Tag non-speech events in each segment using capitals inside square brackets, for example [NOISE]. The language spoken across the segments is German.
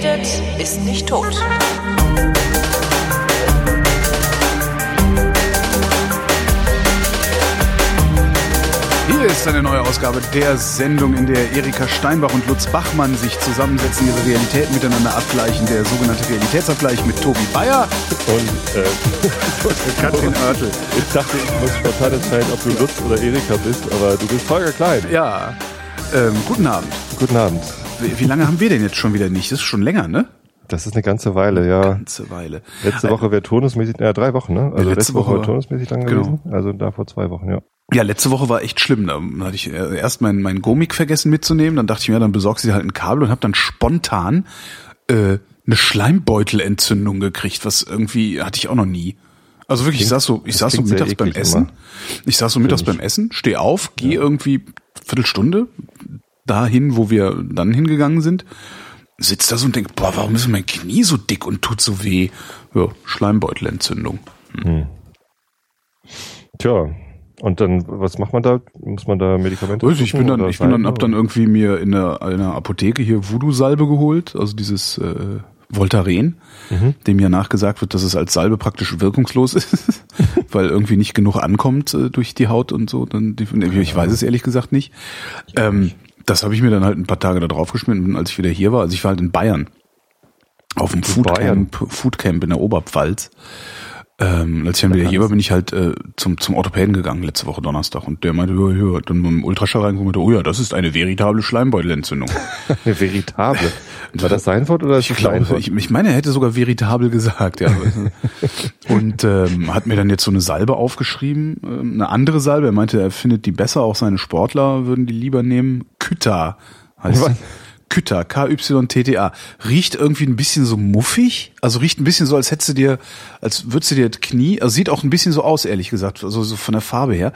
redet, ist nicht tot. Hier ist eine neue Ausgabe der Sendung, in der Erika Steinbach und Lutz Bachmann sich zusammensetzen, ihre Realitäten miteinander abgleichen. Der sogenannte Realitätsabgleich mit Tobi Bayer Und äh, Katrin Oertel. ich dachte, ich muss spontan entscheiden, ob du Lutz oder Erika bist, aber du bist Holger Klein. Ja, ähm, guten Abend. Guten Abend. Wie, lange haben wir denn jetzt schon wieder nicht? Das ist schon länger, ne? Das ist eine ganze Weile, ja. Ganze Weile. Letzte Woche wäre turnusmäßig, ja, drei Wochen, ne? Also letzte letzte, Woche Woche war turnusmäßig lang genau. gewesen. Also da vor zwei Wochen, ja. Ja, letzte Woche war echt schlimm. Da hatte ich äh, erst meinen mein Gomik vergessen mitzunehmen. Dann dachte ich mir, dann besorgst du halt ein Kabel und habe dann spontan äh, eine Schleimbeutelentzündung gekriegt, was irgendwie hatte ich auch noch nie. Also wirklich, ich Klingt- saß so, ich saß so mittags beim Essen. immer. Ich saß so mittags beim Essen, steh auf, geh irgendwie Viertelstunde dahin, wo wir dann hingegangen sind, sitz da so und denk, boah, warum ist mein Knie so dick und tut so weh? Ja, Schleimbeutelentzündung. Tja. Und dann, was macht man da? Muss man da Medikamente Weiß ich, ich bin dann, ich bin dann, hab dann irgendwie mir in der, in der Apotheke hier Voodoo-Salbe geholt, also dieses äh, Voltaren, Mhm. dem ja nachgesagt wird, dass es als Salbe praktisch wirkungslos [LAUGHS] ist, weil irgendwie nicht genug ankommt äh, durch die Haut und so. Dann, die, ich weiß es ehrlich gesagt nicht. Ähm, das habe ich mir dann halt ein paar Tage da drauf geschmiert, und als ich wieder hier war. Also ich war halt in Bayern auf dem? Foodcamp, Foodcamp in der Oberpfalz. Ähm, als ich dann wieder hier war, bin ich halt äh, zum, zum Orthopäden gegangen letzte Woche Donnerstag und der meinte, ja, ja, dann mit dem Ultraschall meinte, oh ja, das ist eine veritable Schleimbeutelentzündung. [LAUGHS] Eine veritable. War das sein Wort oder Ich glaube, ich, ich meine, er hätte sogar veritabel gesagt, ja. [LAUGHS] und ähm, hat mir dann jetzt so eine Salbe aufgeschrieben, ähm, eine andere Salbe. Er meinte, er findet die besser, auch seine Sportler würden die lieber nehmen. Kyta heißt Kyta, K-Y-T-T-A. Riecht irgendwie ein bisschen so muffig. Also riecht ein bisschen so, als hättest du dir, als würdest du dir das Knie, also sieht auch ein bisschen so aus, ehrlich gesagt, also so von der Farbe her,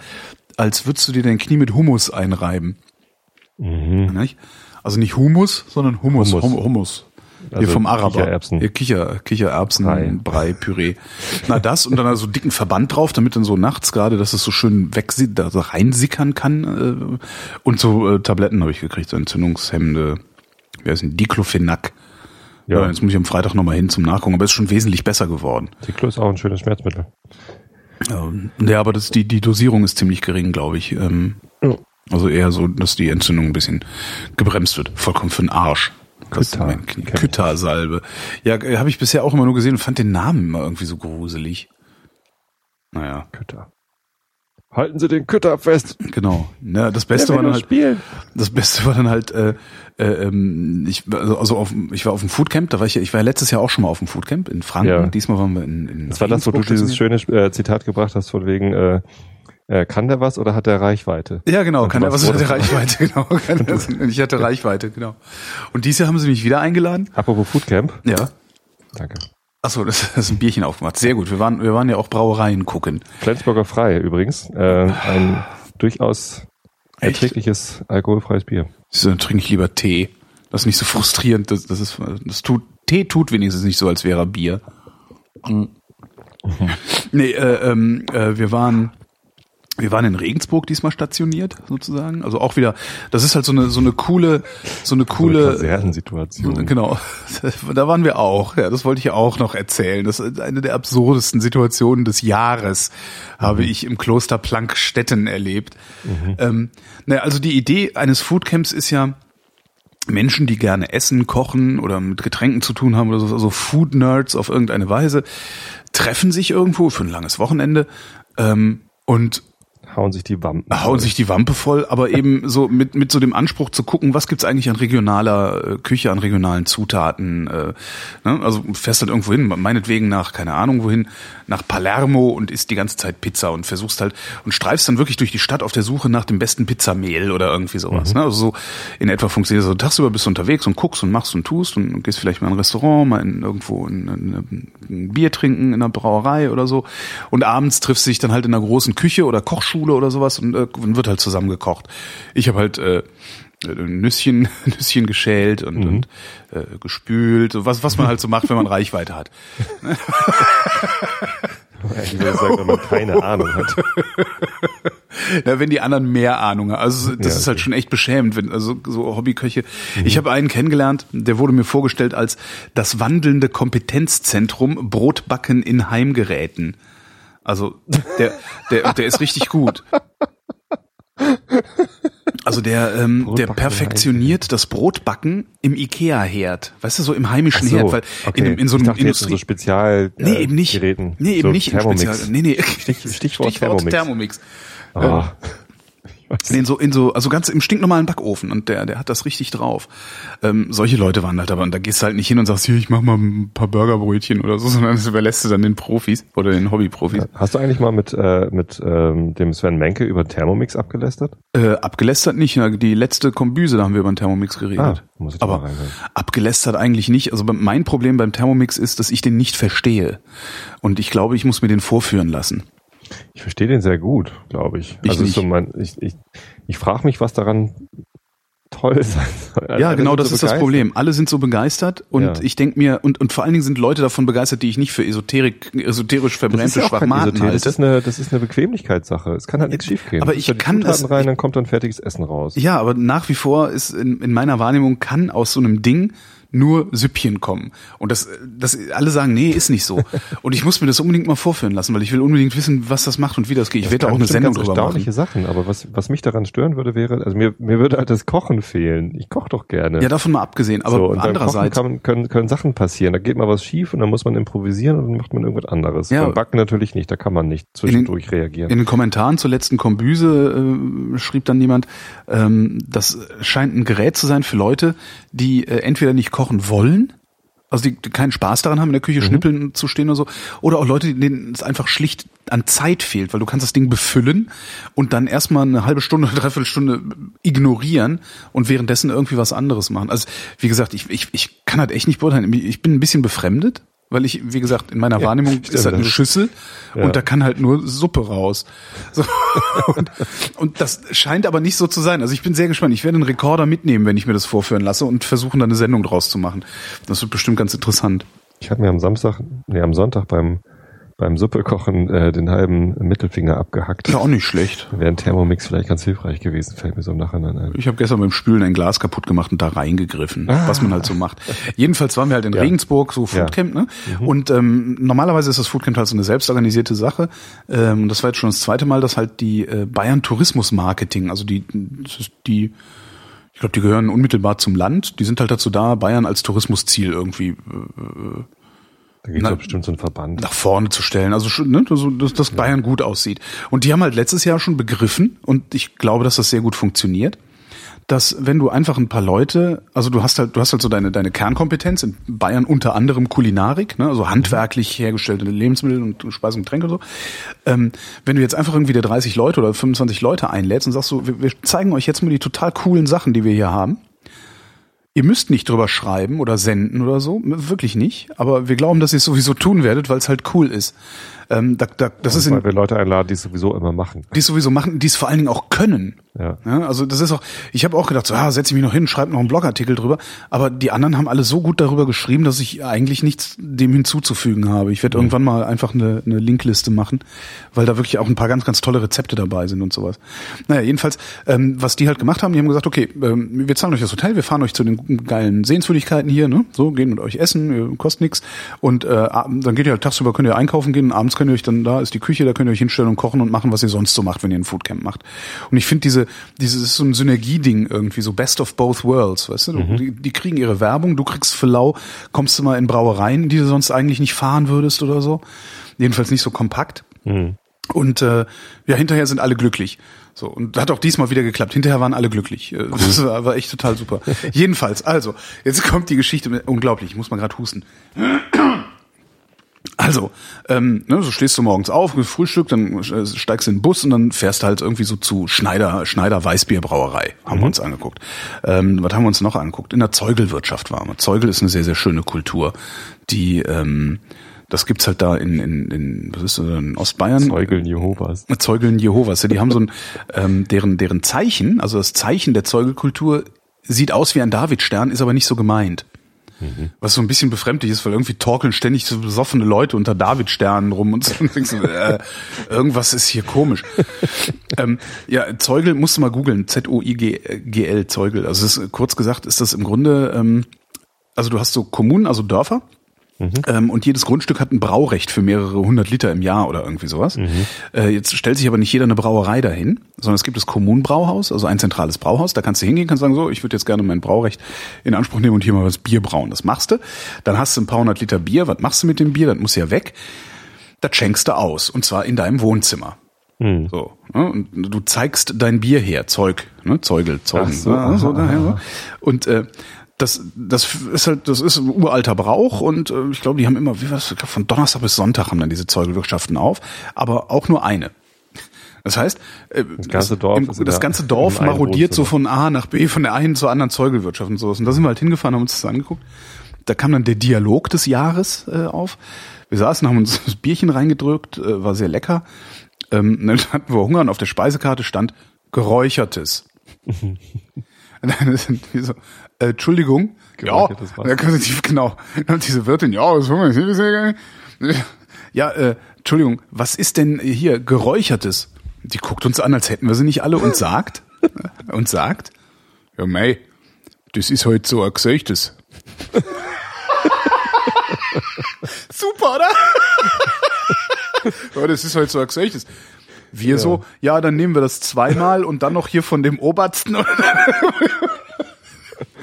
als würdest du dir dein Knie mit Hummus einreiben. Nicht? Also nicht Humus, sondern Hummus. Hummus. Hummus. Hummus. Hier Also vom Araber. Kichererbsen. Hier Kicher, Kichererbsen, Brei. Brei, Püree. Na das und dann also dicken Verband drauf, damit dann so nachts gerade, dass es so schön weg also reinsickern kann. Äh, und so äh, Tabletten habe ich gekriegt, so entzündungshemmende, wie heißt denn, Diclofenac. Ja. Ja. jetzt muss ich am Freitag nochmal hin zum Nachgucken, aber es ist schon wesentlich besser geworden. Ciclo ist auch ein schönes Schmerzmittel. Ähm, ja, aber das, die, die Dosierung ist ziemlich gering, glaube ich. Ähm, Ja. Also eher so, dass die Entzündung ein bisschen gebremst wird. Vollkommen für den Arsch. Küttersalbe. Ja, äh, habe ich bisher auch immer nur gesehen und fand den Namen immer irgendwie so gruselig. Naja, Kütter. Halten Sie den Kütter fest. genau. Ja, das Beste Der war dann halt, spielen. das Beste war dann halt, äh, äh, ähm, ich, also also auf, ich war auf dem Foodcamp, da war ich, ja- ich war letztes Jahr auch schon mal auf dem Foodcamp in Franken. Ja. Diesmal waren wir in, in Das war das, wo du dieses schöne äh, Zitat gebracht hast, von wegen, äh, äh, kann der was oder hat der Reichweite? Ja, genau, Und kann er warst was hatte dass [LAUGHS] du- Reichweite, genau. Ich hatte Reichweite, genau. Und dieses Jahr haben sie mich wieder eingeladen. Apropos Foodcamp. Ja. Danke. Achso, das, das ist ein Bierchen aufgemacht. Sehr gut. Wir waren, wir waren ja auch Brauereien gucken. Flensburger Frei übrigens. Äh, ein durchaus Echt? erträgliches alkoholfreies Bier. So, Dann trinke ich lieber Tee. Das ist nicht so frustrierend. Das, das ist, das tut, Tee tut wenigstens nicht so, als wäre er Bier. Mhm. Nee, äh, ähm, äh, wir waren, wir waren in Regensburg diesmal stationiert, sozusagen. Also auch wieder, das ist halt so eine, so eine coole, so eine coole, Kasernensituation. Genau, [LAUGHS] da waren wir auch. Ja, das wollte ich ja auch noch erzählen. Das ist eine der absurdesten Situationen des Jahres, habe ich im Kloster Plankstetten erlebt. Ähm, naja, also die Idee eines Foodcamps ist ja, Menschen, die gerne essen, kochen oder mit Getränken zu tun haben oder so, also Food Nerds auf irgendeine Weise, treffen sich irgendwo für ein langes Wochenende ähm, und Hauen sich die Wampen. hauen sich die Wampe voll, aber eben [LAUGHS] so mit, mit so dem Anspruch zu gucken, was gibt's eigentlich an regionaler äh, Küche, an regionalen Zutaten. Äh, ne? Also fährst halt irgendwo hin, meinetwegen nach, keine Ahnung wohin, nach Palermo und isst die ganze Zeit Pizza und versuchst halt und streifst dann wirklich durch die Stadt auf der Suche nach dem besten Pizzamehl oder irgendwie sowas. Ne? Also so in etwa funktioniert das. So tagsüber bist du unterwegs und guckst und machst und tust und gehst vielleicht mal in ein Restaurant, mal in, irgendwo in, in, ein Bier trinken in einer Brauerei oder so. Und abends triffst du dich dann halt in einer großen Küche oder Kochschule oder sowas und äh, wird halt zusammen gekocht. Ich habe halt äh, Nüsschen, [LAUGHS] Nüsschen geschält und, und äh, gespült, so was, was man halt so macht, wenn man Reichweite hat. Ich würde sagen, wenn man keine [LAUGHS] Ahnung hat. Na, wenn die anderen mehr Ahnung haben. Also das Ja, ist halt okay. schon echt beschämend, wenn also so Hobbyköche. Mhm. Ich habe einen kennengelernt, der wurde mir vorgestellt als das wandelnde Kompetenzzentrum Brotbacken in Heimgeräten. Also der der der ist richtig gut. Also der, ähm, der perfektioniert das Brotbacken im Ikea-Herd. Weißt du, so im heimischen so, Herd, weil okay. in, in so Ich einem dachte Industrie... so Spezial Nee, eben nicht. Geräten. Nee, eben so nicht im Thermomix. Spezial. Nee, nee. [LAUGHS] Stichwort Thermomix. Thermomix. Ah. In so, in so, also ganz im stinknormalen Backofen und der, der hat das richtig drauf. Ähm, solche Leute waren halt aber, und da gehst du halt nicht hin und sagst, hier, ich mach mal ein paar Burgerbrötchen oder so, [LAUGHS] sondern das überlässt du dann den Profis oder den Hobbyprofis. Hast du eigentlich mal mit, äh, mit ähm, dem Sven Menke über Thermomix abgelästert? Äh, abgelästert nicht, die letzte Kombüse, da haben wir über den Thermomix geredet. Ah, muss ich aber abgelästert eigentlich nicht. Also mein Problem beim Thermomix ist, dass ich den nicht verstehe. Und ich glaube, ich muss mir den vorführen lassen. Ich verstehe den sehr gut, glaube ich. Ich also nicht. So mein, ich, ich, ich frage mich, was daran toll [LAUGHS] sein soll. Ja, Alle genau, das so ist das begeistert. Problem. Alle sind so begeistert und Ja. ich denk mir, und, und vor allen Dingen sind Leute davon begeistert, die ich nicht für esoterik, esoterisch Das verbrennte ja Schwachmaten Esoterik, das halte. ist eine, das ist eine Bequemlichkeitssache. Es kann halt nichts schiefgehen. aber ich kann Zutaten es- rein, dann kommt dann fertiges Essen raus. Ja, aber nach wie vor ist in, in meiner Wahrnehmung kann aus so einem Ding nur Süppchen kommen. Und das, das, alle sagen, nee, ist nicht so. [LAUGHS] Und ich muss mir das unbedingt mal vorführen lassen, weil ich will unbedingt wissen, was das macht und wie das geht. Ich werde da auch eine Sendung ganz drüber erstaunliche machen. Sachen, aber was, was mich daran stören würde, wäre, also mir, mir würde halt das Kochen fehlen. Ich koche doch gerne. Ja, davon mal abgesehen. Aber so, und andererseits, kann, können, können Sachen passieren. Da geht mal was schief und dann muss man improvisieren und dann macht man irgendwas anderes. Ja. Beim Backen natürlich nicht, da kann man nicht zwischendurch reagieren. In den Kommentaren zur letzten Kombüse äh, schrieb dann jemand, ähm, das scheint ein Gerät zu sein für Leute, die äh, entweder nicht kochen wollen, also die, die keinen Spaß daran haben, in der Küche schnippeln zu stehen oder so, oder auch Leute, denen es einfach schlicht an Zeit fehlt, weil du kannst das Ding befüllen und dann erstmal eine halbe Stunde oder [LAUGHS] dreiviertel Stunde ignorieren und währenddessen irgendwie was anderes machen. Also wie gesagt, ich, ich, ich kann halt echt nicht beurteilen. Ich bin ein bisschen befremdet, weil ich, wie gesagt, in meiner Wahrnehmung stimmt, ist halt das eine Schüssel Ja. und da kann halt nur Suppe raus. So. [LAUGHS] Und, und das scheint aber nicht so zu sein. Also ich bin sehr gespannt. Ich werde einen Rekorder mitnehmen, wenn ich mir das vorführen lasse und versuchen, da eine Sendung draus zu machen. Das wird bestimmt ganz interessant. Ich habe mir am Samstag, nee, am Sonntag beim, beim Suppekochen äh, den halben Mittelfinger abgehackt. Ist ja auch nicht schlecht. Wäre ein Thermomix vielleicht ganz hilfreich gewesen, fällt mir so im Nachhinein ein. Ich habe gestern beim Spülen ein Glas kaputt gemacht und da reingegriffen, Ah. was man halt so macht. Jedenfalls waren wir halt in Ja. Regensburg, so Ja. Mhm. Foodcamp, ne? Und ähm, normalerweise ist das Foodcamp halt so eine selbstorganisierte Sache. Ähm, und das war jetzt schon das zweite Mal, dass halt die äh, Bayern Tourismus Marketing, also die, die, ich glaube, die gehören unmittelbar zum Land. Die sind halt dazu da, Bayern als Tourismusziel irgendwie äh, Da gibt es doch bestimmt so einen Verband. nach vorne zu stellen. Also schon, ne, dass, dass, dass Bayern gut aussieht. Und die haben halt letztes Jahr schon begriffen, und ich glaube, dass das sehr gut funktioniert, dass wenn du einfach ein paar Leute, also du hast halt, du hast halt so deine, deine Kernkompetenz in Bayern unter anderem Kulinarik, ne, also handwerklich hergestellte Lebensmittel und Speisen und Getränke und so. Ähm, wenn du jetzt einfach irgendwie der 30 Leute oder 25 Leute einlädst und sagst so, wir, wir zeigen euch jetzt mal die total coolen Sachen, die wir hier haben. Ihr müsst nicht drüber schreiben oder senden oder so, wirklich nicht. Aber wir glauben, dass ihr es sowieso tun werdet, weil es halt cool ist. Ähm, da, da, das ist in, weil wir Leute einladen, die es sowieso immer machen. die es sowieso machen, die es vor allen Dingen auch können. Ja. Ja, also das ist auch, ich habe auch gedacht, so, ah, setze ich mich noch hin, schreibe noch einen Blogartikel drüber, aber die anderen haben alle so gut darüber geschrieben, dass ich eigentlich nichts dem hinzuzufügen habe. Ich werde irgendwann mal einfach eine, eine Linkliste machen, weil da wirklich auch ein paar ganz, ganz tolle Rezepte dabei sind und sowas. Naja, jedenfalls, ähm, was die halt gemacht haben, die haben gesagt, okay, ähm, wir zahlen euch das Hotel, wir fahren euch zu den geilen Sehenswürdigkeiten hier, ne? So, gehen mit euch essen, kostet nichts. Und äh, dann geht ihr halt tagsüber, könnt ihr einkaufen gehen und abends könnt ihr euch dann, da ist die Küche, da könnt ihr euch hinstellen und kochen und machen, was ihr sonst so macht, wenn ihr ein Foodcamp macht. Und ich finde diese, dieses ist so ein Synergieding irgendwie, so best of both worlds, weißt du? Mhm. Die, die kriegen ihre Werbung, du kriegst für lau, kommst du mal in Brauereien, die du sonst eigentlich nicht fahren würdest oder so. Jedenfalls nicht so kompakt. Mhm. Und äh, ja, hinterher sind alle glücklich. So, und hat auch diesmal wieder geklappt. Hinterher waren alle glücklich. Äh, Das war, war echt total super. [LAUGHS] Jedenfalls, also, jetzt kommt die Geschichte. Unglaublich, ich muss mal gerade husten. Also, ähm, ne, so stehst du morgens auf, Frühstück, dann äh, steigst in den Bus und dann fährst du halt irgendwie so zu Schneider, Schneider Weißbierbrauerei, haben wir uns angeguckt. Ähm, was haben wir uns noch angeguckt? In der Zeugelwirtschaft waren wir. Zeugel ist eine sehr, sehr schöne Kultur, die, ähm, das gibt's halt da in, in, in was ist das, in Ostbayern? Zeugeln Jehovas. Zeugeln Jehovas. Ja, die haben so ein, ähm, deren, deren Zeichen, also das Zeichen der Zeugelkultur sieht aus wie ein Davidstern, ist aber nicht so gemeint. Was so ein bisschen befremdlich ist, weil irgendwie torkeln ständig so besoffene Leute unter Davidsternen rum und so. Und [LAUGHS] denkst du, äh, irgendwas ist hier komisch. [LAUGHS] ähm, ja, Zeugel musst du mal googeln. Z-O-I-G-L, Zeugel. Also ist, kurz gesagt ist das im Grunde, ähm, also du hast so Kommunen, also Dörfer, ähm, und jedes Grundstück hat ein Braurecht für mehrere hundert Liter im Jahr oder irgendwie sowas. Äh, jetzt stellt sich aber nicht jeder eine Brauerei dahin, sondern es gibt das Kommunenbrauhaus, also ein zentrales Brauhaus. Da kannst du hingehen, kannst sagen, so, ich würde jetzt gerne mein Braurecht in Anspruch nehmen und hier mal was Bier brauen. Das machst du. Dann hast du ein paar hundert Liter Bier. Was machst du mit dem Bier? Das muss ja weg. Das schenkst du aus. Und zwar in deinem Wohnzimmer. So, ne? und du zeigst dein Bier her, Zeug, ne? Zeugel, Zeugen, so, ja, so daher. So. Und äh, das, das ist halt, das ist ein uralter Brauch und äh, ich glaube, die haben immer, wie war das, von Donnerstag bis Sonntag haben dann diese Zeugelwirtschaften auf, aber auch nur eine. Das heißt, äh, das ganze Dorf im, das ganze Dorf marodiert so von A nach B, von der einen zur anderen Zeugelwirtschaft und sowas. Und da sind wir halt hingefahren, haben uns das angeguckt. Da kam dann der Dialog des Jahres äh, auf. Wir saßen, haben uns [LAUGHS] das Bierchen reingedrückt, äh, war sehr lecker. Ähm, [LAUGHS] dann hatten wir Hunger und auf der Speisekarte stand Geräuchertes. [LAUGHS] Dann sind wir so, äh, Entschuldigung, Geräuchertes ja, da können Sie, genau. Hat diese Wirtin, ja, was wollen wir hier? Ja, äh, Entschuldigung, was ist denn hier Geräuchertes? Die guckt uns an, als hätten wir sie nicht alle und sagt, [LAUGHS] und sagt, ja, mei, das ist heute so ein Gesöchtes. [LAUGHS] Super, oder? ja, das ist halt so ein Gesöchtes. Wir so, ja, dann nehmen wir das zweimal und dann noch hier von dem Obersten.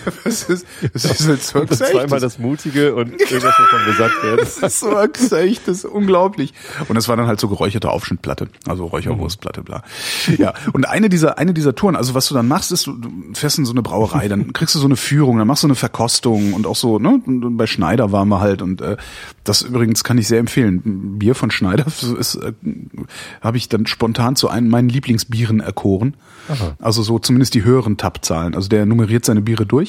[LAUGHS] Das ist, das ist halt so zweimal das Mutige und irgendwas davon gesagt werden. [LAUGHS] Das ist so echt, das ist unglaublich. Und das war dann halt so geräucherte Aufschnittplatte, also Räucherwurstplatte, bla. Ja, und eine dieser, eine dieser Touren, also was du dann machst, ist, du du fährst in so eine Brauerei, dann kriegst du so eine Führung, dann machst du eine Verkostung und auch so, ne, und bei Schneider waren wir halt und äh, das übrigens kann ich sehr empfehlen. Bier von Schneider ist, äh, habe ich dann spontan zu einem meinen Lieblingsbieren erkoren. Also so zumindest die höheren Tab-Zahlen. Also der nummeriert seine Biere durch.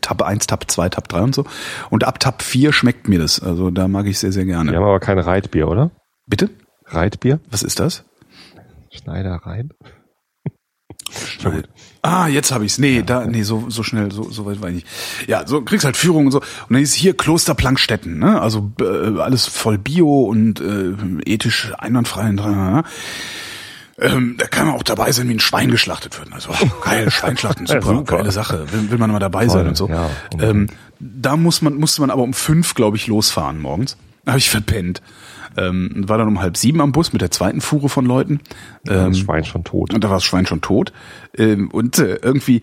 Tab 1, Tab 2, Tab 3 und so. Und ab Tab 4 schmeckt mir das. Also da mag ich sehr, sehr gerne. Die haben aber kein Reitbier, oder? Bitte? Reitbier? Was ist das? Schneider rein? Ah, jetzt habe ich's. Nee, da, nee, so, so schnell, so, so weit war ich nicht. Ja, so kriegst halt Führung und so. Und dann ist hier Kloster Plankstetten, ne? Also äh, alles voll Bio und äh, ethisch einwandfrei. Und, ähm, da kann man auch dabei sein, wie ein Schwein geschlachtet wird. Also [LAUGHS] geil, Schweinschlachten, super, super. geile Sache. Will, will man mal dabei sein Voll, und so. ja, ähm, da muss man, musste man aber um fünf, glaube ich, losfahren morgens. Habe ich verpennt. Ähm, war dann um halb sieben am Bus mit der zweiten Fuhre von Leuten. Ähm, Das Schwein schon tot. und da war das Schwein schon tot. Ähm, und äh, irgendwie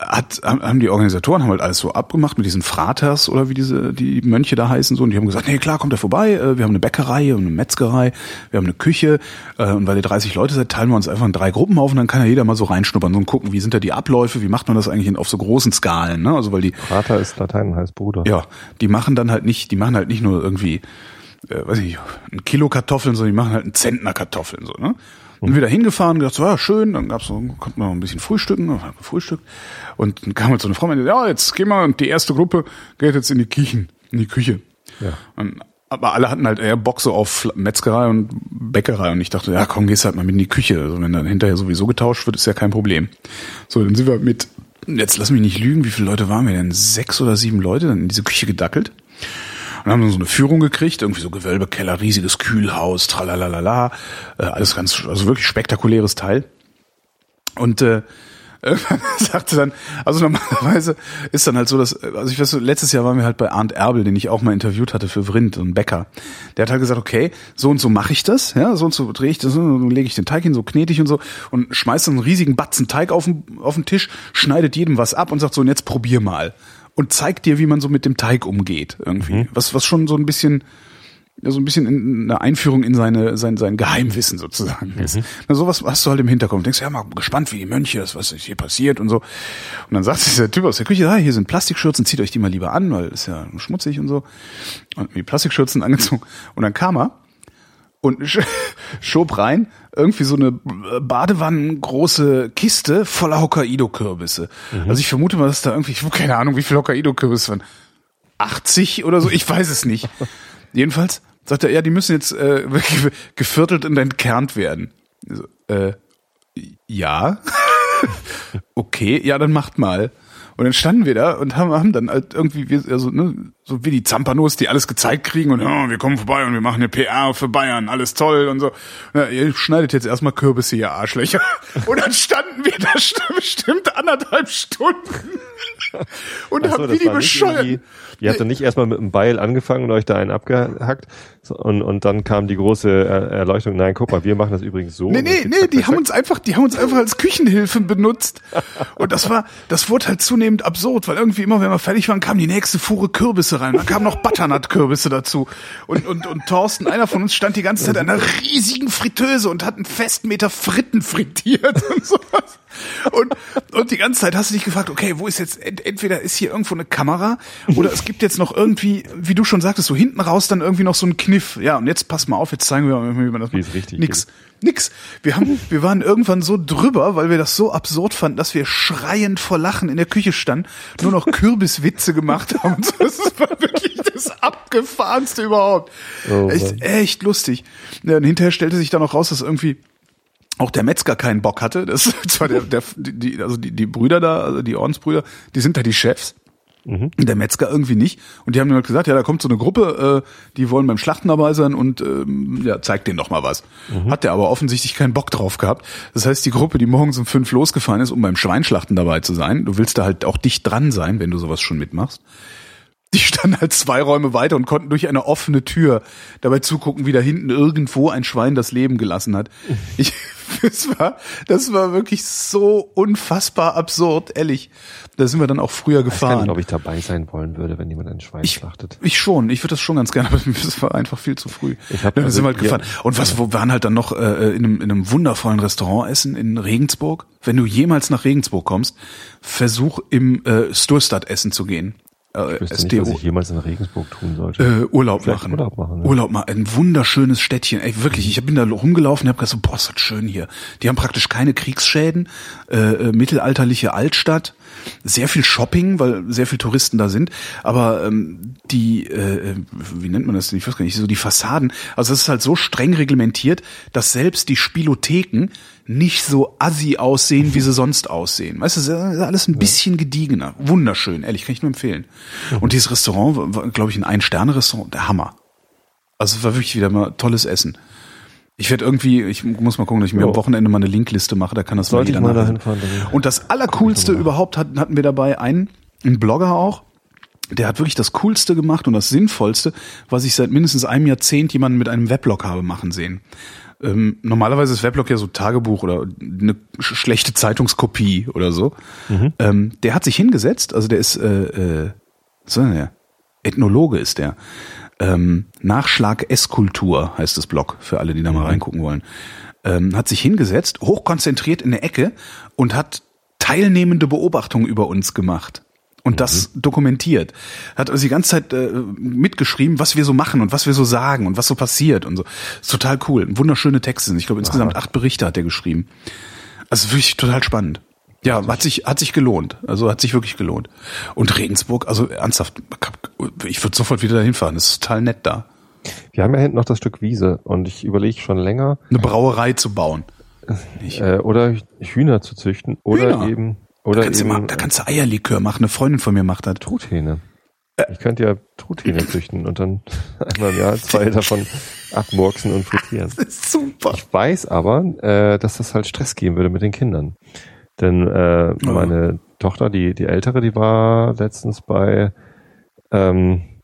hat, haben die Organisatoren haben halt alles so abgemacht mit diesen Fraters oder wie diese die Mönche da heißen so und die haben gesagt, nee klar, kommt er vorbei. Äh, wir haben eine Bäckerei und eine Metzgerei, wir haben eine Küche äh, und weil ihr 30 Leute seid, teilen wir uns einfach in drei Gruppen auf und dann kann ja jeder mal so reinschnuppern und gucken, wie sind da die Abläufe, wie macht man das eigentlich auf so großen Skalen, ne? Also weil die Vater ist Latein und heißt Bruder. ja, die machen dann halt nicht, die machen halt nicht nur irgendwie, äh, weiß ich, ein Kilo Kartoffeln, sondern die machen halt einen Zentner Kartoffeln, so, ne? Und wieder hingefahren, gedacht, so, ja, schön, dann gab's so, konnten wir noch ein bisschen frühstücken, gefrühstückt. Und dann kam halt so eine Frau, und meinte, ja, jetzt gehen wir, und die erste Gruppe geht jetzt in die Küchen, in die Küche. Ja. Und, aber alle hatten halt eher Bock so auf Metzgerei und Bäckerei. Und ich dachte, ja, komm, gehst halt mal mit in die Küche. Also wenn dann hinterher sowieso getauscht wird, ist ja kein Problem. So, dann sind wir mit, jetzt lass mich nicht lügen, wie viele Leute waren wir denn? Sechs oder sieben Leute dann in diese Küche gedackelt. Und haben dann so eine Führung gekriegt, irgendwie so Gewölbekeller, riesiges Kühlhaus, tralalala, äh, alles ganz, also wirklich spektakuläres Teil. Und äh, [LAUGHS] irgendwann sagte dann, also normalerweise ist dann halt so, dass, also ich weiß, so, letztes Jahr waren wir halt bei Arndt Erbel, den ich auch mal interviewt hatte für Vrind, so ein Bäcker. Der hat halt gesagt, okay, so und so mache ich das, ja, so und so drehe ich das, und dann lege ich den Teig hin, so knete ich und so und schmeißt dann einen riesigen Batzen Teig auf den, auf den Tisch, schneidet jedem was ab und sagt so, und jetzt probier mal. Und zeigt dir, wie man so mit dem Teig umgeht, irgendwie. Was, was schon so ein bisschen, ja, so ein bisschen in, eine Einführung in seine, sein, sein Geheimwissen sozusagen ist. Na, sowas hast du halt im Hintergrund. Denkst, ja, mal gespannt, wie die Mönche, das, was ist hier passiert und so. Und dann sagt [LAUGHS] dieser Typ aus der Küche, ah, hier sind Plastikschürzen, zieht euch die mal lieber an, weil ist ja schmutzig und so. Und die Plastikschürzen [LAUGHS] angezogen. Und dann kam er und sch- [LAUGHS] schob rein irgendwie so eine badewannengroße Kiste voller Hokkaido-Kürbisse. Also ich vermute mal, dass da irgendwie, ich habe keine Ahnung, wie viel Hokkaido-Kürbisse waren. 80 oder so, ich weiß es nicht. [LAUGHS] Jedenfalls sagt er, ja, die müssen jetzt äh, geviertelt und entkernt werden. Ich So, äh, ja. [LAUGHS] okay, ja, dann macht mal. Und dann standen wir da und haben, haben dann halt irgendwie, also, ne, so wie die Zampanos, die alles gezeigt kriegen und oh, wir kommen vorbei und wir machen eine PR für Bayern, alles toll und so. Na, ihr schneidet jetzt erstmal Kürbisse, ihr Arschlöcher. [LAUGHS] Und dann standen wir da bestimmt anderthalb Stunden und so, haben wie die bescheuert. Ihr habt dann nicht erstmal mit einem Beil angefangen und euch da einen abgehackt und, und dann kam die große Er- Erleuchtung, nein, guck mal, wir machen das übrigens so. Nee, nee, nee, die haben uns einfach, die haben uns einfach als Küchenhilfen benutzt. Und das war, das wurde halt zunehmend absurd, weil irgendwie immer, wenn wir fertig waren, kam die nächste Fuhre Kürbisse rein. Dann kamen noch Butternut-Kürbisse dazu. Und, und, und Thorsten, einer von uns stand die ganze Zeit an einer riesigen Fritteuse und hat einen Festmeter Fritten frittiert [LAUGHS] und sowas. Und, und die ganze Zeit hast du dich gefragt, okay, wo ist jetzt, ent, entweder ist hier irgendwo eine Kamera oder es gibt jetzt noch irgendwie, wie du schon sagtest, so hinten raus dann irgendwie noch so ein Kniff. Ja, und jetzt pass mal auf, jetzt zeigen wir mal, wie man das Wie es richtig Nix. Wir haben, wir waren irgendwann so drüber, weil wir das so absurd fanden, dass wir schreiend vor Lachen in der Küche standen, nur noch Kürbiswitze gemacht haben. Das war wirklich das abgefahrenste überhaupt. Oh echt, echt lustig. Ja, und hinterher stellte sich dann auch raus, dass irgendwie auch der Metzger keinen Bock hatte. Das [LAUGHS] zwar der, der, die, also die, die Brüder da, also die Ordensbrüder, die sind da die Chefs. Der Metzger irgendwie nicht. Und die haben dann halt gesagt, ja, da kommt so eine Gruppe, äh, die wollen beim Schlachten dabei sein und ähm, ja, zeigt denen doch mal was. Hat der aber offensichtlich keinen Bock drauf gehabt. Das heißt, die Gruppe, die morgens um fünf losgefahren ist, um beim Schweinschlachten dabei zu sein, du willst da halt auch dicht dran sein, wenn du sowas schon mitmachst. Die standen halt zwei Räume weiter und konnten durch eine offene Tür dabei zugucken, wie da hinten irgendwo ein Schwein das Leben gelassen hat. Ich, [LAUGHS] das war, das war wirklich so unfassbar absurd, ehrlich. Da sind wir dann auch früher Ich weiß gefahren. nicht, ob ich dabei sein wollen würde, wenn jemand ein Schwein Ich, schlachtet. ich schon, ich würde das schon ganz gerne, aber [LAUGHS] das war einfach viel zu früh. Ich hab Dann also sind wir halt gefahren. Und was, wo waren halt dann noch äh, in, einem, in einem wundervollen Restaurant essen in Regensburg? Wenn du jemals nach Regensburg kommst, versuch im äh, Sturstadt essen zu gehen. Äh, Ich wüsste nicht, SDO. was ich jemals in Regensburg tun sollte. Äh, Urlaub Vielleicht machen. Urlaub machen, ja. Urlaub machen. Ein wunderschönes Städtchen. Ey, wirklich. Ich bin da rumgelaufen und habe gedacht, so, boah, ist das schön hier. Die haben praktisch keine Kriegsschäden. Äh, äh, mittelalterliche Altstadt. Sehr viel Shopping, weil sehr viel Touristen da sind. Aber ähm, die, äh, wie nennt man das denn? Ich weiß gar nicht, so die Fassaden. Also es ist halt so streng reglementiert, dass selbst die Spielotheken nicht so assi aussehen, wie sie sonst aussehen. Weißt du, es ist alles ein bisschen gediegener. Wunderschön, ehrlich, kann ich nur empfehlen. Und dieses Restaurant war, glaube ich, ein Ein-Sterne-Restaurant, der Hammer. Also es war wirklich wieder mal tolles Essen. Ich werde irgendwie, ich muss mal gucken, dass ich mir Jo. am Wochenende mal eine Linkliste mache, da kann das Sollte mal ich mal dahin fahren, Und das Allercoolste überhaupt hatten, hatten wir dabei einen, einen Blogger auch, der hat wirklich das Coolste gemacht und das Sinnvollste, was ich seit mindestens einem Jahrzehnt jemanden mit einem Weblog habe machen sehen. Ähm, normalerweise ist Weblog ja so Tagebuch oder eine sch schlechte Zeitungskopie oder so. Ähm, der hat sich hingesetzt, also der ist, äh, äh, was ist der? Ethnologe ist der. Ähm, Nachschlag Esskultur heißt das Blog, für alle, die da mal reingucken wollen. Ähm, hat sich hingesetzt, hochkonzentriert in der Ecke und hat teilnehmende Beobachtungen über uns gemacht. Und das dokumentiert. Hat also die ganze Zeit äh, mitgeschrieben, was wir so machen und was wir so sagen und was so passiert und so. Ist total cool. Wunderschöne Texte. Ich glaube, insgesamt acht Berichte hat er geschrieben. Also wirklich total spannend. Ja, hat sich, hat sich gelohnt. Also hat sich wirklich gelohnt. Und Regensburg, also ernsthaft, ich würde sofort wieder dahin fahren. Das ist total nett da. Wir haben ja hinten noch das Stück Wiese und ich überlege schon länger, Eine Brauerei zu bauen. äh, oder Hühner zu züchten oder Hühner? eben Da oder kannst, du eben mal, da kannst du Eierlikör machen. Eine Freundin von mir macht das. Truthähne. Ich könnte ja Truthähne [LAUGHS] züchten und dann [LAUGHS] einmal im Jahr zwei davon abmurksen und frittieren. Das ist super. Ich weiß aber, äh, dass das halt Stress geben würde mit den Kindern. Denn äh, meine Tochter, die, die ältere, die war letztens bei, ähm,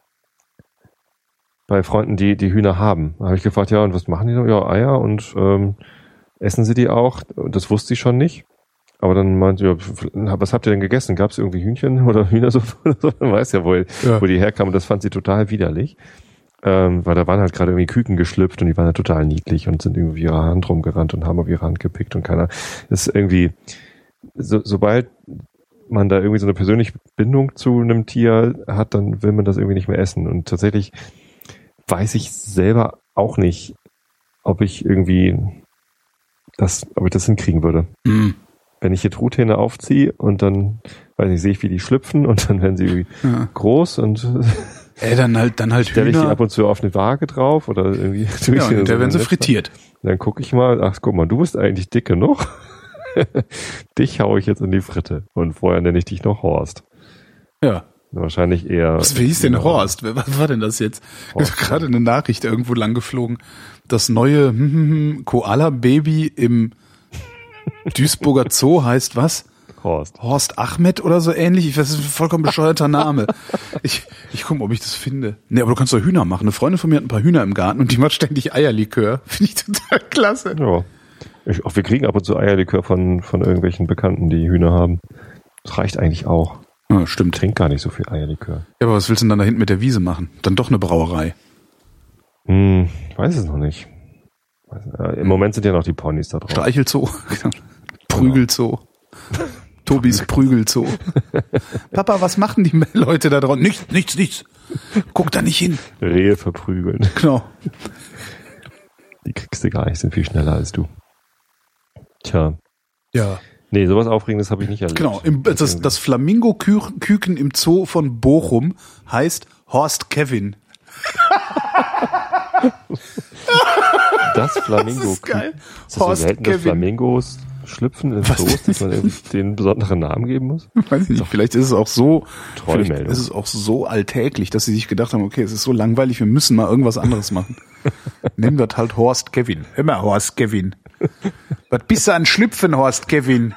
bei Freunden, die die Hühner haben. Da habe ich gefragt, ja, und was machen die noch? Ja, Eier und ähm, essen sie die auch? Und das wusste sie schon nicht. Aber dann meinte ja, was habt ihr denn gegessen? Gab es irgendwie Hühnchen [LAUGHS] oder Hühnersuppe oder so? Man weiß ja, wo, Ja. wo die herkamen. Das fand sie total widerlich. Ähm, weil da waren halt gerade irgendwie Küken geschlüpft und die waren halt total niedlich und sind irgendwie ihre Hand rumgerannt und haben auf ihre Hand gepickt und keiner. Das ist irgendwie, so, sobald man da irgendwie so eine persönliche Bindung zu einem Tier hat, dann will man das irgendwie nicht mehr essen. Und tatsächlich weiß ich selber auch nicht, ob ich irgendwie das, ob ich das hinkriegen würde. Mm. Wenn ich hier Truthähne aufziehe und dann, weiß nicht, sehe ich, wie die schlüpfen und dann werden sie irgendwie Ja. groß und [LAUGHS] Ey, dann halt, dann halt stelle ich die ab und zu auf eine Waage drauf oder irgendwie tue ich Ja, in und da werden sie frittiert. Dann gucke ich mal, ach guck mal, du bist eigentlich dick genug. [LAUGHS] dich haue ich jetzt in die Fritte. Und vorher nenne ich dich noch Horst. Ja. Wahrscheinlich eher. Was, wie hieß denn Horst? Wer- Was war denn das jetzt? Horst, Ist gerade eine Nachricht irgendwo lang geflogen. Das neue hm, hm, hm, Koala-Baby im Duisburger Zoo heißt was? Horst. Horst Ahmed oder so ähnlich. Ich weiß, das ist ein vollkommen bescheuerter Name. Ich, ich gucke, ob ich das finde. Nee, aber du kannst doch Hühner machen. Eine Freundin von mir hat ein paar Hühner im Garten und die macht ständig Eierlikör. [LAUGHS] Finde ich total klasse. Ja. Ich, auch wir kriegen ab und zu Eierlikör von, von irgendwelchen Bekannten, die Hühner haben. Das reicht eigentlich auch. Ja, stimmt. Trink gar nicht so viel Eierlikör. Ja, aber was willst du denn dann da hinten mit der Wiese machen? Dann doch eine Brauerei. Hm, ich weiß es noch nicht. Äh, Im Moment sind ja noch die Ponys da drauf. Streichelzoo. Prügelzoo. Tobis Prügelzoo. Papa, was machen die [LAUGHS] Leute da draußen? Nichts, nichts, nichts. Guck da nicht hin. Rehe verprügeln. Genau. Die kriegst du gar nicht, sind viel schneller als du. Tja. Ja. Nee, sowas Aufregendes habe ich nicht erlebt. Genau. Im, das das Flamingo-Küken im Zoo von Bochum heißt Horst Kevin. Das Flamingo. [LAUGHS] Das ist geil. Ist das so Horst selten, dass Kevin. Flamingos schlüpfen in Zoos, dass man den besonderen Namen geben muss? Weiß ich nicht. Vielleicht ist es auch so, vielleicht ist es auch so alltäglich, dass sie sich gedacht haben, okay, es ist so langweilig, wir müssen mal irgendwas anderes machen. [LAUGHS] Nehmen wir halt Horst Kevin. Immer Horst Kevin. Was bist du an Schlüpfen, Horst Kevin?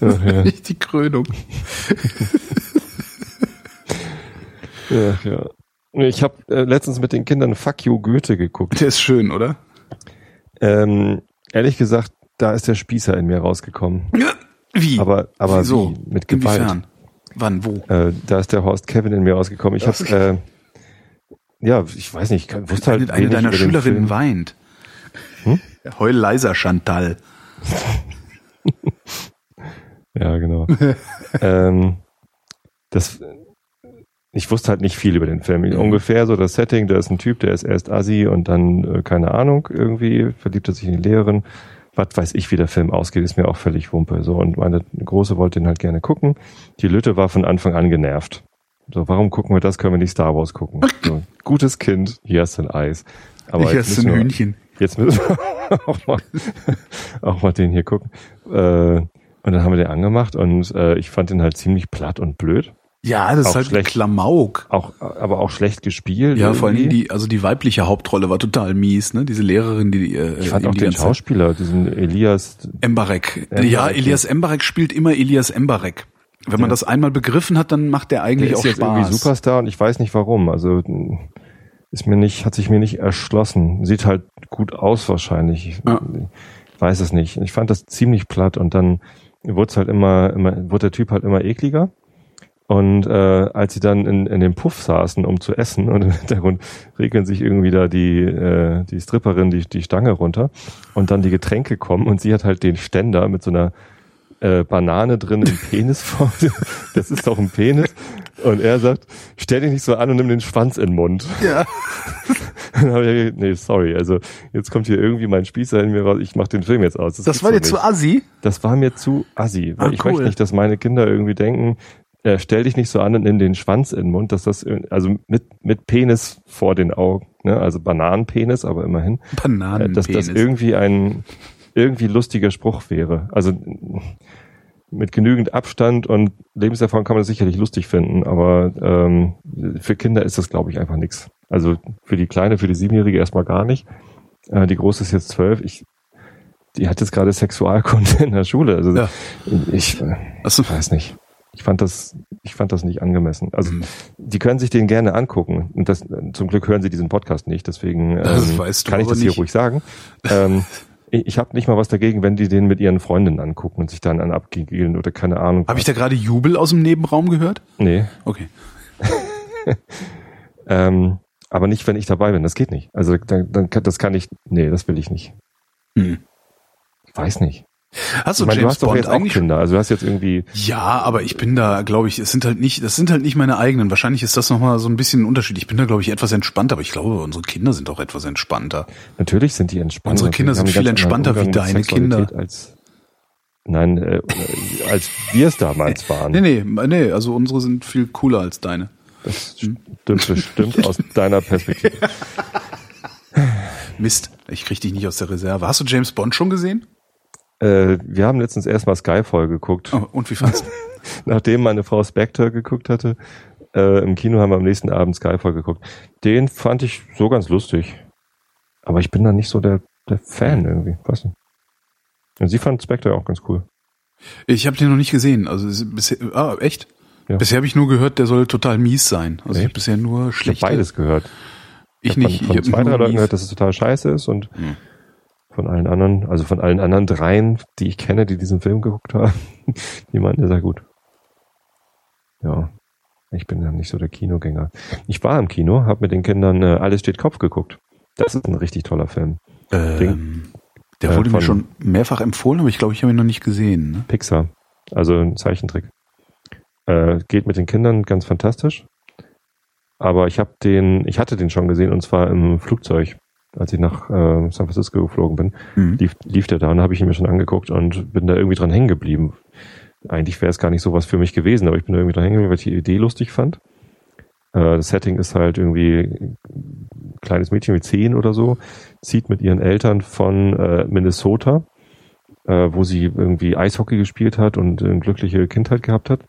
Ach, ja. [LAUGHS] Nicht die Krönung. [LAUGHS] Ja, ja. Ich habe äh, letztens mit den Kindern Fuck You Goethe geguckt. Der ist schön, oder? Ähm, ehrlich gesagt, da ist der Spießer in mir rausgekommen. Wie? Aber, aber Wieso? wie? Mit Gewalt. Inwiefern? Wann, wo? Äh, da ist der Horst Kevin in mir rausgekommen. Ich habe, äh, ja, ich weiß nicht, ich wusste halt eine, eine deiner Schülerinnen weint. Hm? [LAUGHS] Heul leiser, Chantal. [LAUGHS] Ja, genau. [LAUGHS] ähm, das, ich wusste halt nicht viel über den Film. Mhm. Ungefähr so das Setting, da ist ein Typ, der ist erst Assi und dann, äh, keine Ahnung, irgendwie verliebt er sich in die Lehrerin. Was weiß ich, wie der Film ausgeht, ist mir auch völlig Wumpe. So, und meine Große wollte den halt gerne gucken. Die Lütte war von Anfang an genervt. So, warum gucken wir das? Können wir nicht Star Wars gucken? So, [LAUGHS] gutes Kind, hier hast du ein Eis. Aber Hier jetzt ist ein wir- Hühnchen. Jetzt müssen wir [LAUGHS] auch mal, auch mal den hier gucken. Äh, und dann haben wir den angemacht und äh, ich fand den halt ziemlich platt und blöd. Ja, das ist Auch halt schlecht. Klamauk. Auch, aber auch schlecht gespielt. Ja, vor allem irgendwie. die, also die weibliche Hauptrolle war total mies, ne? Diese Lehrerin, die äh, Ich fand auch die den Schauspieler, diesen Elias, Embarek. Embarek, ja. Elias Embarek spielt immer Elias Embarek. Wenn man Ja. das einmal begriffen hat, dann macht der der eigentlich ist auch jetzt Spaß. irgendwie Superstar und ich weiß nicht warum. Also ist mir nicht, hat sich mir nicht erschlossen. Sieht halt gut aus wahrscheinlich. Ich Ja. weiß es nicht. Ich fand das ziemlich platt und dann wurde es halt immer, immer, wurde der Typ halt immer ekliger. Und äh, als sie dann in, in dem Puff saßen, um zu essen, [LAUGHS] und im Hintergrund regeln sich irgendwie da die, äh, die Stripperin die, die Stange runter und dann die Getränke kommen und sie hat halt den Ständer mit so einer äh, Banane drin im [LAUGHS] Penis vor. Das ist doch ein Penis. Und er sagt, stell dich nicht so an und nimm den Schwanz in den Mund. Ja. [LAUGHS] Dann hab ich gesagt, nee, sorry, also jetzt kommt hier irgendwie mein Spießer in mir raus, ich mach den Film jetzt aus. Das gibt's war dir zu assi? Das war mir zu assi, weil Ah, ich cool. möchte nicht, dass meine Kinder irgendwie denken, äh, stell dich nicht so an und nimm den Schwanz in den Mund, dass das, also mit, mit Penis vor den Augen, ne? also Bananenpenis, aber immerhin, äh, dass Bananenpenis. das irgendwie ein, irgendwie lustiger Spruch wäre. Also mit genügend Abstand und Lebenserfahrung kann man das sicherlich lustig finden, aber ähm, für Kinder ist das, glaube ich, einfach nichts. Also für die Kleine, für die Siebenjährige erstmal gar nicht. Äh, die Große ist jetzt zwölf. Ich, die hat jetzt gerade Sexualkunde in der Schule. Also Ja. ich äh, weiß nicht. Ich fand das, ich fand das nicht angemessen. Also Mhm. die können sich den gerne angucken. Und das, zum Glück hören sie diesen Podcast nicht, deswegen ähm, weißt du kann ich das hier nicht. ruhig sagen. ähm, [LAUGHS] ich ich habe nicht mal was dagegen, wenn die den mit ihren Freundinnen angucken und sich dann an abgehen oder keine Ahnung. Habe ich da gerade Jubel aus dem Nebenraum gehört? Nee. Okay. [LAUGHS] Ähm, aber nicht, wenn ich dabei bin. Das geht nicht. Also dann, dann das kann ich. Nee, das will ich nicht. Hm. Ich weiß nicht. Hast du ich meine, du James hast doch Bond jetzt auch eigentlich? Kinder. Also du hast jetzt irgendwie. Ja, aber ich bin da, glaube ich, es sind halt nicht, das sind halt nicht meine eigenen. Wahrscheinlich ist das nochmal so ein bisschen ein Unterschied. Ich bin da, glaube ich, etwas entspannter, aber ich glaube, unsere Kinder sind auch etwas entspannter. Natürlich sind die entspannt. Unsere Kinder sind viel entspannter wie deine Kinder. Als, nein, äh, äh, als wir es damals waren. Nee, nee, nee, also unsere sind viel cooler als deine. Das stimmt bestimmt aus deiner Perspektive. [LAUGHS] Mist, ich krieg dich nicht aus der Reserve. Hast du James Bond schon gesehen? Äh, wir haben letztens erstmal Skyfall geguckt. Oh, und wie fandest du? [LAUGHS] Nachdem meine Frau Spectre geguckt hatte, äh, im Kino haben wir am nächsten Abend Skyfall geguckt. Den fand ich so ganz lustig. Aber ich bin da nicht so der, der Fan irgendwie. Weiß nicht. Und sie fand Spectre auch ganz cool. Ich habe den noch nicht gesehen. Also bisher, ah, echt? Ja. Bisher habe ich nur gehört, der soll total mies sein. Also ich habe bisher nur Ich schlechte. habe beides gehört. Ich hab nicht. Von, von ich hab zwei, drei Leuten gehört, dass es total scheiße ist und Hm. Von allen anderen, also von allen anderen dreien, die ich kenne, die diesen Film geguckt haben, [LAUGHS] die meinten, der sei gut. Ja, ich bin ja nicht so der Kinogänger. Ich war im Kino, habe mit den Kindern äh, Alles steht Kopf geguckt. Das ist ein richtig toller Film. Ähm, der Äh, wurde mir schon mehrfach empfohlen, aber ich glaube, ich habe ihn noch nicht gesehen. Ne? Pixar, also ein Zeichentrick. Äh, geht mit den Kindern ganz fantastisch. Aber ich habe den, ich hatte den schon gesehen und zwar im Flugzeug, als ich nach äh, San Francisco geflogen bin. Mhm. lief, lief der da und habe ich ihn mir schon angeguckt und bin da irgendwie dran hängen geblieben. Eigentlich wäre es gar nicht sowas für mich gewesen, aber ich bin da irgendwie dran hängen geblieben, weil ich die Idee lustig fand. Äh, das Setting ist halt irgendwie ein kleines Mädchen wie zehn oder so, zieht mit ihren Eltern von äh, Minnesota, äh, wo sie irgendwie Eishockey gespielt hat und eine glückliche Kindheit gehabt hat,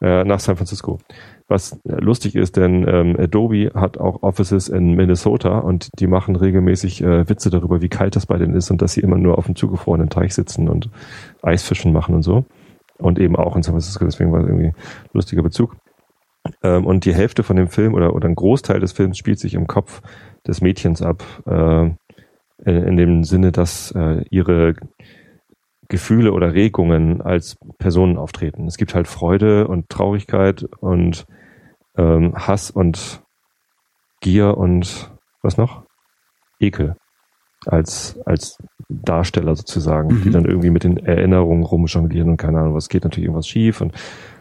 äh, nach San Francisco. Was äh, lustig ist, denn ähm, Adobe hat auch Offices in Minnesota und die machen regelmäßig äh, Witze darüber, wie kalt das bei denen ist und dass sie immer nur auf dem zugefrorenen Teich sitzen und Eisfischen machen und so. Und eben auch in San Francisco, deswegen war es irgendwie lustiger Bezug. Ähm, und die Hälfte von dem Film oder, oder ein Großteil des Films spielt sich im Kopf des Mädchens ab, äh, in, in dem Sinne, dass äh, ihre Gefühle oder Regungen als Personen auftreten. Es gibt halt Freude und Traurigkeit und ähm, Hass und Gier und was noch? Ekel als als Darsteller sozusagen, Mhm. die dann irgendwie mit den Erinnerungen rumjonglieren und keine Ahnung, was geht natürlich irgendwas schief und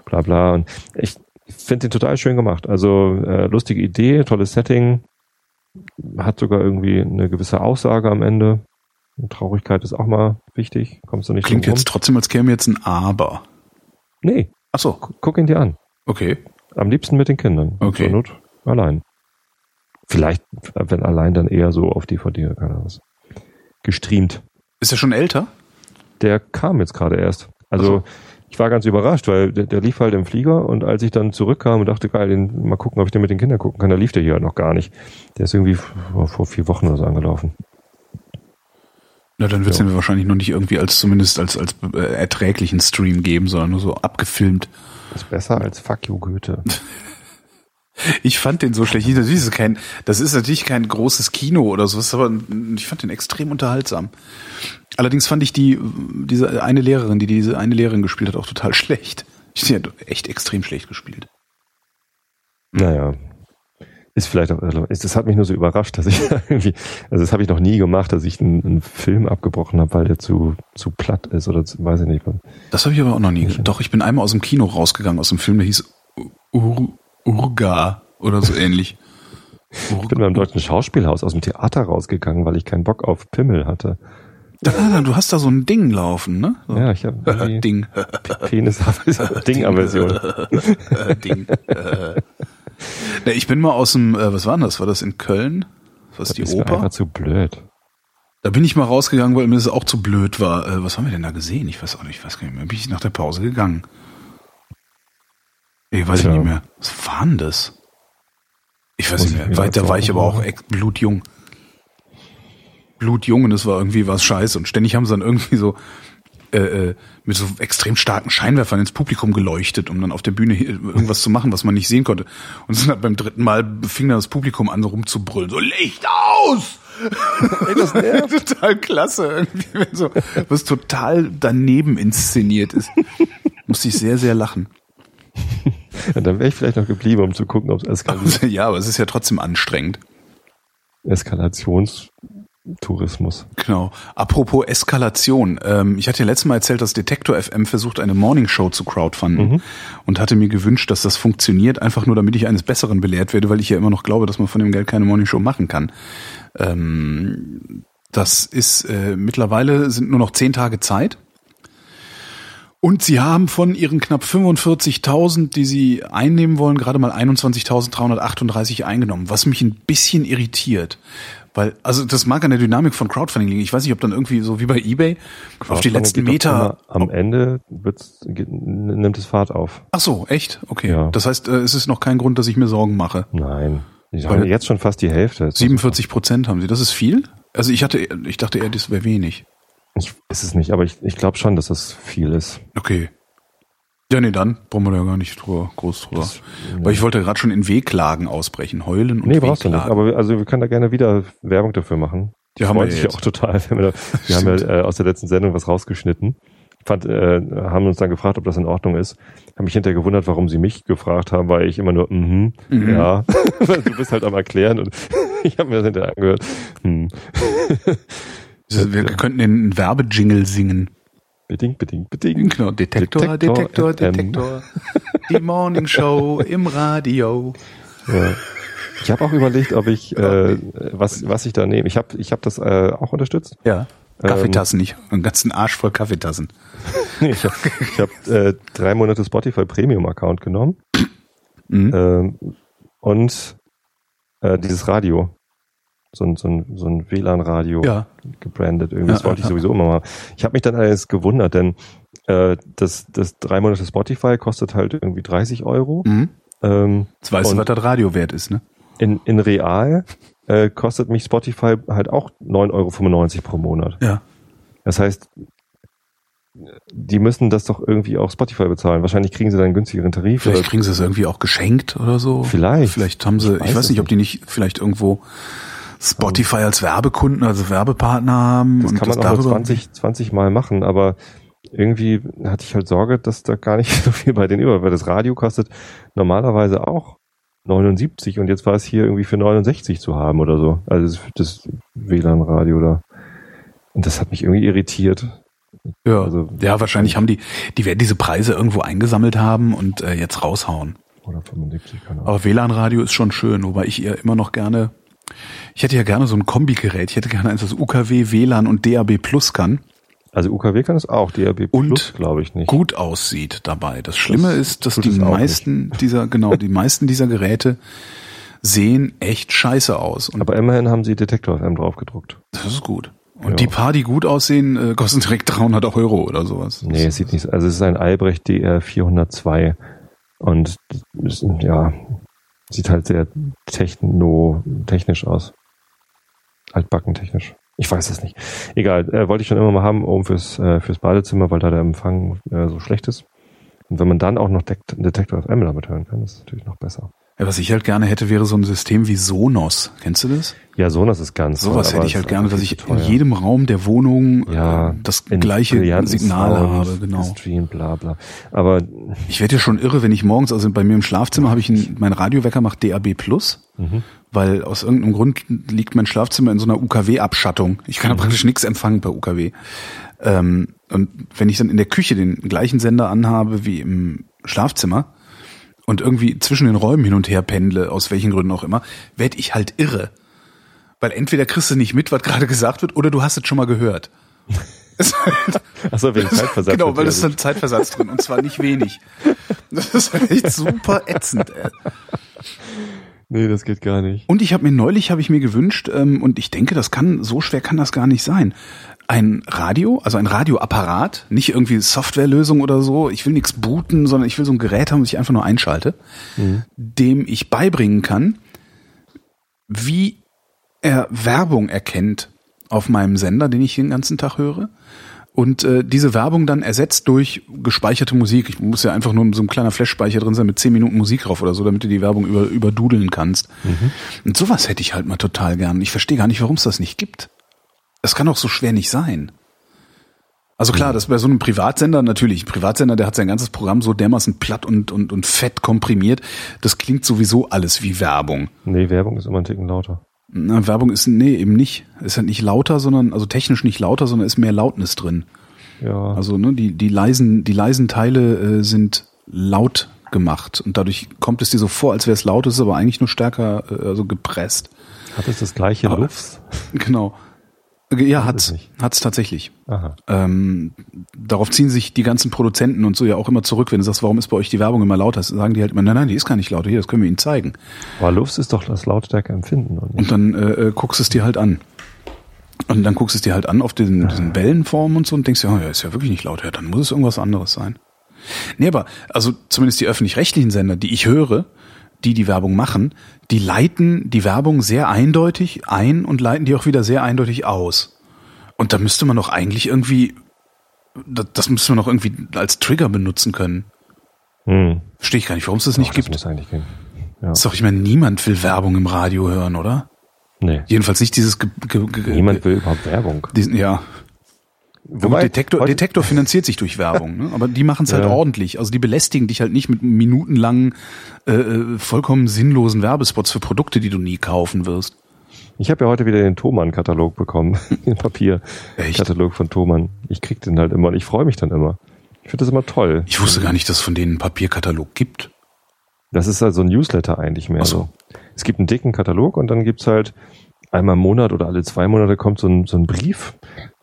bla bla. Und ich finde den total schön gemacht. Also äh, lustige Idee, tolles Setting, hat sogar irgendwie eine gewisse Aussage am Ende. Und Traurigkeit ist auch mal wichtig, kommst du nicht Klingt jetzt trotzdem, als käme jetzt ein Aber. Nee, Ach so, gu- guck ihn dir an. okay. Am liebsten mit den Kindern. Okay. Zur Not allein. Vielleicht, wenn allein, dann eher so auf DVD oder keine Ahnung was. Gestreamt. Ist er schon älter? Der kam jetzt gerade erst. Also Ach ich war ganz überrascht, weil der, der lief halt im Flieger und als ich dann zurückkam und dachte, geil, den, mal gucken, ob ich den mit den Kindern gucken kann, da lief der hier halt noch gar nicht. Der ist irgendwie vor, vor vier Wochen oder so angelaufen. Na, dann wird es Ja. mir wahrscheinlich noch nicht irgendwie als zumindest als als äh, erträglichen Stream geben, sondern nur so abgefilmt. Ist besser als Fuck you Goethe. [LAUGHS] Ich fand den so schlecht. Natürlich ist kein, das ist natürlich kein großes Kino oder so, aber ich fand den extrem unterhaltsam. Allerdings fand ich die, diese eine Lehrerin, die diese eine Lehrerin gespielt hat, auch total [LAUGHS] schlecht. Die hat echt extrem schlecht gespielt. Naja. Ist vielleicht auch, also, das hat mich nur so überrascht, dass ich [LAUGHS] irgendwie, also das habe ich noch nie gemacht, dass ich einen, einen Film abgebrochen habe, weil der zu, zu platt ist oder zu, weiß ich nicht. Das habe ich aber auch noch nie. Nicht? Doch, ich bin einmal aus dem Kino rausgegangen, aus dem Film, der hieß Ur Urga oder so ähnlich. [LAUGHS] Ich bin beim Deutschen Schauspielhaus aus dem Theater rausgegangen, weil ich keinen Bock auf Pimmel hatte. Ah, du hast da so ein Ding laufen, ne? So. Ja, ich habe [LAUGHS] Ding. Penis Ding-Aversion. Ding. Äh. Ne, ich bin mal aus dem, äh, was war denn das? War das in Köln? Was Das die ist mir Oper? einfach zu blöd. Da bin ich mal rausgegangen, weil mir das auch zu blöd war. Äh, was haben wir denn da gesehen? Ich weiß auch nicht, ich weiß gar nicht mehr. Bin ich nach der Pause gegangen? Ich weiß Tja. nicht mehr. Was war denn das? Ich weiß nicht ich mehr. mir Weiter dazu war ich aber auch blutjung. Blutjung und es war irgendwie was scheiße. Und ständig haben sie dann irgendwie so äh, äh, mit so extrem starken Scheinwerfern ins Publikum geleuchtet, um dann auf der Bühne irgendwas zu machen, was man nicht sehen konnte. Und dann beim dritten Mal fing dann das Publikum an, so rumzubrüllen. So, Licht aus! [LAUGHS] Ey, das nervt. [LAUGHS] total klasse. Irgendwie, wenn so, was total daneben inszeniert ist. Musste ich sehr, sehr lachen. Ja, dann wäre ich vielleicht noch geblieben, um zu gucken, ob es eskaliert. [LAUGHS] Ja, aber es ist ja trotzdem anstrengend. Eskalationstourismus. Genau. Apropos Eskalation. Ähm, ich hatte ja letztes Mal erzählt, dass Detektor FM versucht, eine Morningshow zu crowdfunden und hatte mir gewünscht, dass das funktioniert, einfach nur damit ich eines Besseren belehrt werde, weil ich ja immer noch glaube, dass man von dem Geld keine Morningshow machen kann. Ähm, das ist äh, mittlerweile sind nur noch zehn Tage Zeit. Und sie haben von ihren knapp 45.000, die sie einnehmen wollen, gerade mal 21.338 eingenommen, was mich ein bisschen irritiert. Weil, also das mag an der Dynamik von Crowdfunding liegen. Ich weiß nicht, ob dann irgendwie so wie bei Ebay auf die letzten Meter. Am Ende wird's, nimmt es Fahrt auf. Ach so, echt? Okay. Ja. Das heißt, äh, es ist noch kein Grund, dass ich mir Sorgen mache. Nein. Ich habe jetzt schon fast die Hälfte. 47 Prozent haben sie. Das ist viel? Also ich hatte, ich dachte eher, das wäre wenig. Ich ist es nicht, aber ich, ich glaube schon, dass das viel ist. Okay. Ja, nee, dann brauchen wir da gar nicht drüber, groß drüber. Das, ja. Weil ich wollte gerade schon in Wehklagen ausbrechen, heulen und Nee, brauchst du nicht. Aber wir, also wir können da gerne wieder Werbung dafür machen. Die haben wir sich ja auch total. Wir, da, [LAUGHS] wir haben ja äh, aus der letzten Sendung was rausgeschnitten. Fand, äh, haben uns dann gefragt, ob das in Ordnung ist. Haben mich hinterher gewundert, warum sie mich gefragt haben, weil ich immer nur, mhm, mhm. ja. [LAUGHS] du bist halt am Erklären und [LAUGHS] ich habe mir das hinterher angehört. Hm. wir, wir könnten den Werbejingle singen. Bedingt, bedingt, bedingt. Genau, Detektor, Detektor, Detektor. Detektor. Die Morning Show im Radio. Ja. Ich habe auch überlegt, ob ich äh, was was ich da nehme. Ich habe ich hab das äh, auch unterstützt. Ja. Kaffeetassen ähm, nicht, einen ganzen Arsch voll Kaffeetassen. [LAUGHS] ich habe ich hab, äh, drei Monate Spotify Premium Account genommen mhm. ähm, und äh, dieses Radio so ein, so ein, so ein WLAN-Radio ja. gebrandet. Irgendwie. Das ja, wollte ich sowieso immer mal. Ich habe mich dann alles gewundert, denn äh, das, das drei Monate Spotify kostet halt irgendwie 30 Euro. Mhm. Ähm, Jetzt weißt du, was das Radio wert ist, ne? In, in real äh, kostet mich Spotify halt auch 9,95 Euro pro Monat. Ja. Das heißt, die müssen das doch irgendwie auch Spotify bezahlen. Wahrscheinlich kriegen sie dann einen günstigeren Tarif. Vielleicht kriegen sie es irgendwie auch geschenkt oder so. Vielleicht. Vielleicht haben sie, ich weiß, ich weiß nicht, ob die nicht vielleicht irgendwo Spotify als Werbekunden, also Werbepartner haben. Das kann man das auch nur 20, 20 Mal machen, aber irgendwie hatte ich halt Sorge, dass da gar nicht [LAUGHS] so viel bei den über, weil das Radio kostet normalerweise auch 79 und jetzt war es hier irgendwie für 69 zu haben oder so. Also das, das WLAN-Radio da. Und das hat mich irgendwie irritiert. Ja, also, ja, wahrscheinlich haben die, die werden diese Preise irgendwo eingesammelt haben und äh, jetzt raushauen. Oder 75, keine Ahnung. Aber WLAN-Radio ist schon schön, wobei ich eher immer noch gerne ich hätte ja gerne so ein Kombigerät. Ich hätte gerne eins, das UKW, WLAN und DAB Plus kann. Also UKW kann es auch, DAB Plus glaube ich nicht. Gut aussieht dabei. Das Schlimme das ist, dass die meisten dieser, genau, die [LAUGHS] meisten dieser Geräte sehen echt scheiße aus. Und Aber immerhin haben sie Detektor FM draufgedruckt. Das ist gut. Und ja. die paar, die gut aussehen, äh, kosten direkt 300 Euro oder sowas. Nee, es sieht nicht, also es ist ein Albrecht DR 402 und ja, Sieht halt sehr techno, technisch aus. Altbacken technisch. Ich weiß es nicht. Egal, äh, wollte ich schon immer mal haben, oben fürs, äh, fürs Badezimmer, weil da der Empfang äh, so schlecht ist. Und wenn man dann auch noch Detector FM damit hören kann, ist es natürlich noch besser. Ja, was ich halt gerne hätte, wäre so ein System wie Sonos. Kennst du das? Ja, Sonos ist ganz Sowas toll, hätte ich halt gerne, dass ich in jedem Raum der Wohnung ja, äh, das gleiche Signal habe, genau. Stream, bla bla. Aber ich werde ja schon irre, wenn ich morgens, also bei mir im Schlafzimmer habe ich ein, mein Radiowecker macht DAB Plus, mhm. weil aus irgendeinem Grund liegt mein Schlafzimmer in so einer UKW-Abschattung. Ich kann mhm. praktisch nichts empfangen bei UKW. Ähm, und wenn ich dann in der Küche den gleichen Sender anhabe wie im Schlafzimmer, und irgendwie zwischen den Räumen hin und her pendle, aus welchen Gründen auch immer, werd ich halt irre. Weil entweder kriegst du nicht mit, was gerade gesagt wird, oder du hast es schon mal gehört. [LAUGHS] Achso, wegen Zeitversatz. Genau, weil es ist ein Zeitversatz drin und zwar nicht wenig. Das ist halt echt super ätzend. Ey. Nee, das geht gar nicht. Und ich habe mir neulich, habe ich mir gewünscht, ähm, und ich denke, das kann, so schwer kann das gar nicht sein ein Radio, also ein Radioapparat, nicht irgendwie Softwarelösung oder so. Ich will nichts booten, sondern ich will so ein Gerät haben, das ich einfach nur einschalte, mhm. dem ich beibringen kann, wie er Werbung erkennt auf meinem Sender, den ich den ganzen Tag höre. Und äh, diese Werbung dann ersetzt durch gespeicherte Musik. Ich muss ja einfach nur so ein kleiner Flash-Speicher drin sein mit zehn Minuten Musik drauf oder so, damit du die Werbung über, überdudeln kannst. Mhm. Und sowas hätte ich halt mal total gern. Ich verstehe gar nicht, warum es das nicht gibt. Das kann doch so schwer nicht sein. Also klar, das bei so einem Privatsender natürlich. Ein Privatsender, der hat sein ganzes Programm so dermaßen platt und, und, und fett komprimiert. Das klingt sowieso alles wie Werbung. Nee, Werbung ist immer ein Ticken lauter. Na, Werbung ist, nee, eben nicht. Ist halt nicht lauter, sondern, also technisch nicht lauter, sondern ist mehr Lautnis drin. Ja. Also, ne, die, die leisen, die leisen Teile äh, sind laut gemacht und dadurch kommt es dir so vor, als wäre es laut, ist aber eigentlich nur stärker, äh, also gepresst. Hat es das gleiche Luft? [LAUGHS] Genau. Ja, hat's. Hat's tatsächlich. Aha. Ähm, darauf ziehen sich die ganzen Produzenten und so ja auch immer zurück, wenn du sagst, warum ist bei euch die Werbung immer lauter? Sagen die halt immer, nein, nein, die ist gar nicht lauter, hier, das können wir ihnen zeigen. Aber Luft ist doch das Lautstärke empfinden. Und Und dann äh, äh, guckst du es dir halt an. Und dann guckst du es dir halt an auf diesen, diesen Wellenformen und so und denkst, ja, ja, ist ja wirklich nicht laut, ja, dann muss es irgendwas anderes sein. Nee, aber, also zumindest die öffentlich-rechtlichen Sender, die ich höre, die die Werbung machen, die leiten die Werbung sehr eindeutig ein und leiten die auch wieder sehr eindeutig aus. Und da müsste man doch eigentlich irgendwie, das, das müsste man doch irgendwie als Trigger benutzen können. hm. Verstehe ich gar nicht, warum es das nicht Doch, gibt. Das muss eigentlich gehen. Ja. ist doch, ich meine, niemand will Werbung im Radio hören, oder? Nee. Jedenfalls nicht dieses ge ge ge Niemand will überhaupt Werbung. diesen, ja. Wobei, Detektor, Detektor finanziert sich durch Werbung, ne? aber die machen es halt Ja. ordentlich. Also die belästigen dich halt nicht mit minutenlangen, äh, äh, vollkommen sinnlosen Werbespots für Produkte, die du nie kaufen wirst. Ich habe ja heute wieder den Thomann-Katalog bekommen, [LAUGHS] den Papierkatalog von Thomann. Ich krieg den halt immer und ich freue mich dann immer. Ich finde das immer toll. Ich wusste gar nicht, dass es von denen einen Papierkatalog gibt. Das ist halt so ein Newsletter eigentlich mehr Ach so. so. Es gibt einen dicken Katalog und dann gibt's halt einmal im Monat oder alle zwei Monate kommt so ein, so ein Brief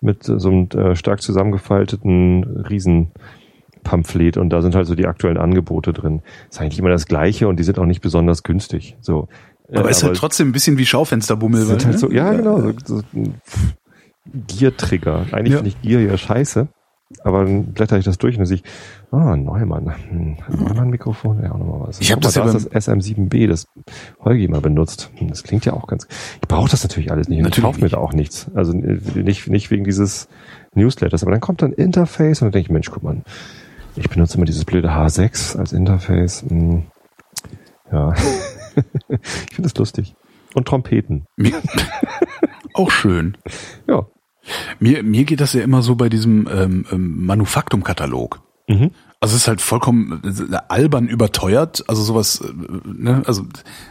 mit so einem äh, stark zusammengefalteten Riesenpamphlet und da sind halt so die aktuellen Angebote drin. Ist eigentlich immer das Gleiche und die sind auch nicht besonders günstig. So. Aber Äh, ist halt trotzdem ein bisschen wie Schaufensterbummel. sind halt ne? so, ja, genau, so, so Gier-Trigger. Eigentlich Ja. finde ich Gier ja scheiße. Aber dann blätter ich das durch und dann sehe ich, ah, Neumann. Hm, Neumann-Mikrofon, ja, auch nochmal was. Ich hab Guck das ja da ist das SM7B, das Holgi mal benutzt. Hm, Das klingt ja auch ganz, ich brauche das natürlich alles nicht. Und ich Natürlich kaufe mir da auch nichts. Also äh, nicht, nicht wegen dieses Newsletters. Aber dann kommt dann Interface und dann denke ich, Mensch, guck mal, ich benutze immer dieses blöde H6 als Interface. Hm, ja. [LAUGHS] ich finde das lustig. Und Trompeten. [LAUGHS] Auch schön. Ja. Mir, mir geht das ja immer so bei diesem ähm, ähm, Manufaktum-Katalog. Mhm. Also es ist halt vollkommen äh, albern überteuert. Also sowas, äh, ne? Also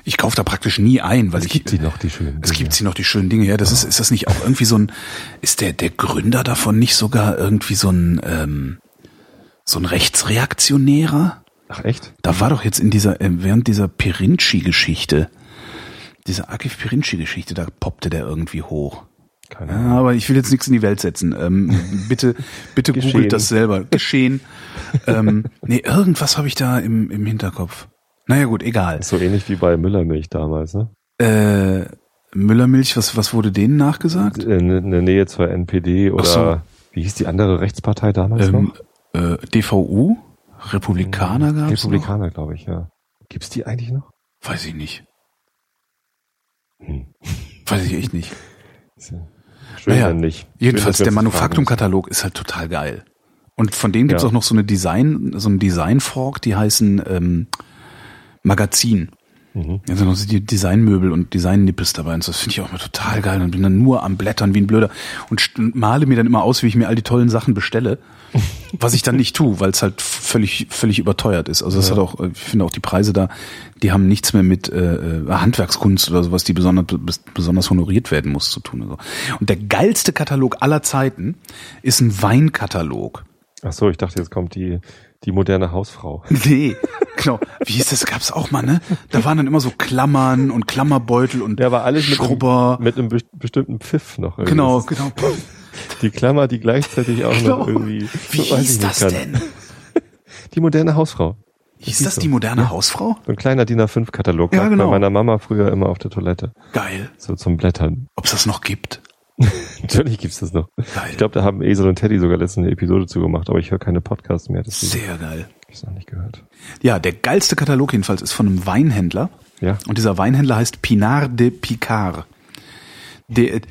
ich kaufe da praktisch nie ein, weil Es ich. gibt sie noch, die schönen. Es Dinge. gibt sie noch die schönen Dinge. Ja, das ist, ist das nicht auch irgendwie so ein, ist der, der Gründer davon nicht sogar irgendwie so ein, ähm, so ein Rechtsreaktionärer? Ach echt? Da war doch jetzt in dieser, äh, während dieser Pirinci-Geschichte, dieser Akif Pirinci-Geschichte, da poppte der irgendwie hoch. Keine Ahnung. aber ich will jetzt nichts in die Welt setzen. Ähm, bitte, bitte googelt das selber. Geschehen. ähm, nee, irgendwas habe ich da im, im Hinterkopf. Naja gut, egal. So ähnlich wie bei Müllermilch damals, ne? Äh, Müllermilch, was, was wurde denen nachgesagt? In, in der Nähe zur NPD oder so. wie hieß die andere Rechtspartei damals Ähm, noch? äh, DVU? Republikaner gab's noch? Republikaner, glaube ich, ja. Gibt's die eigentlich noch? Weiß ich nicht. Hm. Weiß ich echt nicht. [LAUGHS] Schön, Naja, nicht. Jedenfalls, der Manufaktum-Katalog ist halt total geil. Und von denen gibt's Ja. auch noch so eine Design, so ein Design-Fork, die heißen ähm, Magazin. Mhm. Da sind noch so die Designmöbel und Designnippes dabei. Und das finde ich auch immer total geil. Und bin dann nur am Blättern wie ein Blöder und male mir dann immer aus, wie ich mir all die tollen Sachen bestelle. [LAUGHS] was ich dann nicht tue, weil es halt völlig, völlig überteuert ist. Also das Ja. hat auch, ich finde auch die Preise da, die haben nichts mehr mit äh, äh, Handwerkskunst oder sowas, die besonders, bes- besonders honoriert werden muss, zu tun. Also. Und der geilste Katalog aller Zeiten ist ein Weinkatalog. Ach so, ich dachte, jetzt kommt die, die moderne Hausfrau. [LAUGHS] Nee, genau. Wie hieß das? Gab's auch mal, ne? Da waren dann immer so Klammern und Klammerbeutel und Der war alles mit einem, Schrubber. mit einem best- bestimmten Pfiff noch. irgendwie. Genau, Das genau. Die Klammer, die gleichzeitig auch Genau. noch irgendwie. Wie hieß das kann. denn? Die moderne Hausfrau. Hieß hieß das so. die moderne Hausfrau? So ein kleiner DIN A5-Katalog. Ja, genau. Bei meiner Mama früher immer auf der Toilette. Geil. So zum Blättern. Ob's das noch gibt? [LAUGHS] Natürlich gibt's das noch. Geil. Ich glaube, da haben Esel und Teddy sogar letztens eine Episode zu gemacht, aber ich höre keine Podcasts mehr, Sehr geil. habe ich es noch nicht gehört. Ja, der geilste Katalog jedenfalls ist von einem Weinhändler. Ja. Und dieser Weinhändler heißt Pinar de Picard. Der,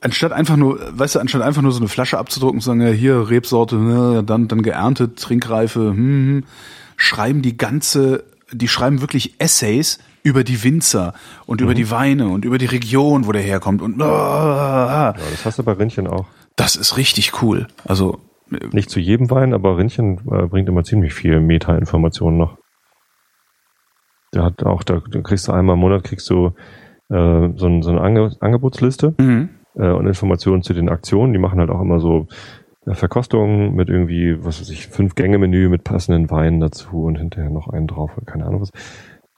anstatt einfach nur, weißt du, anstatt einfach nur so eine Flasche abzudrucken und zu sagen, ja, hier Rebsorte, ne, dann, dann geerntet, Trinkreife, hm, hm, schreiben die ganze, die schreiben wirklich Essays über die Winzer und über die Weine und über die Region, wo der herkommt und ja, das hast du bei Rinnchen auch. das ist richtig cool. Also Nicht zu jedem Wein, aber Rinnchen äh, bringt immer ziemlich viel Meta-Informationen noch. Der hat auch, da, da kriegst du einmal im Monat kriegst du äh, so, ein, so eine Ange Angebotsliste mhm. äh, und Informationen zu den Aktionen. Die machen halt auch immer so äh, Verkostungen mit irgendwie, was weiß ich, fünf Gänge Menü mit passenden Weinen dazu und hinterher noch einen drauf, keine Ahnung was.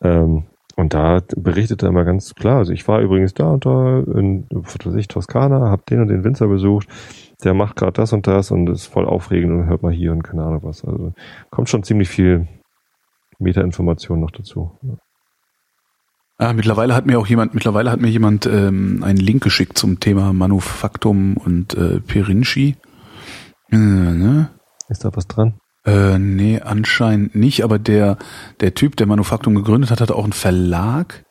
Ähm, Und da berichtet er immer ganz klar, also ich war übrigens da und da in, was weiß ich, Toskana, hab den und den Winzer besucht, der macht gerade das und das und ist voll aufregend und hört mal hier und keine Ahnung was. Also kommt schon ziemlich viel Metainformation noch dazu. Ah, mittlerweile hat mir auch jemand, mittlerweile hat mir jemand ähm, einen Link geschickt zum Thema Manufaktum und äh, Perinci. Äh, ne? Ist da was dran? Äh, nee, anscheinend nicht, aber der, der Typ, der Manufaktum gegründet hat, hatte auch einen Verlag.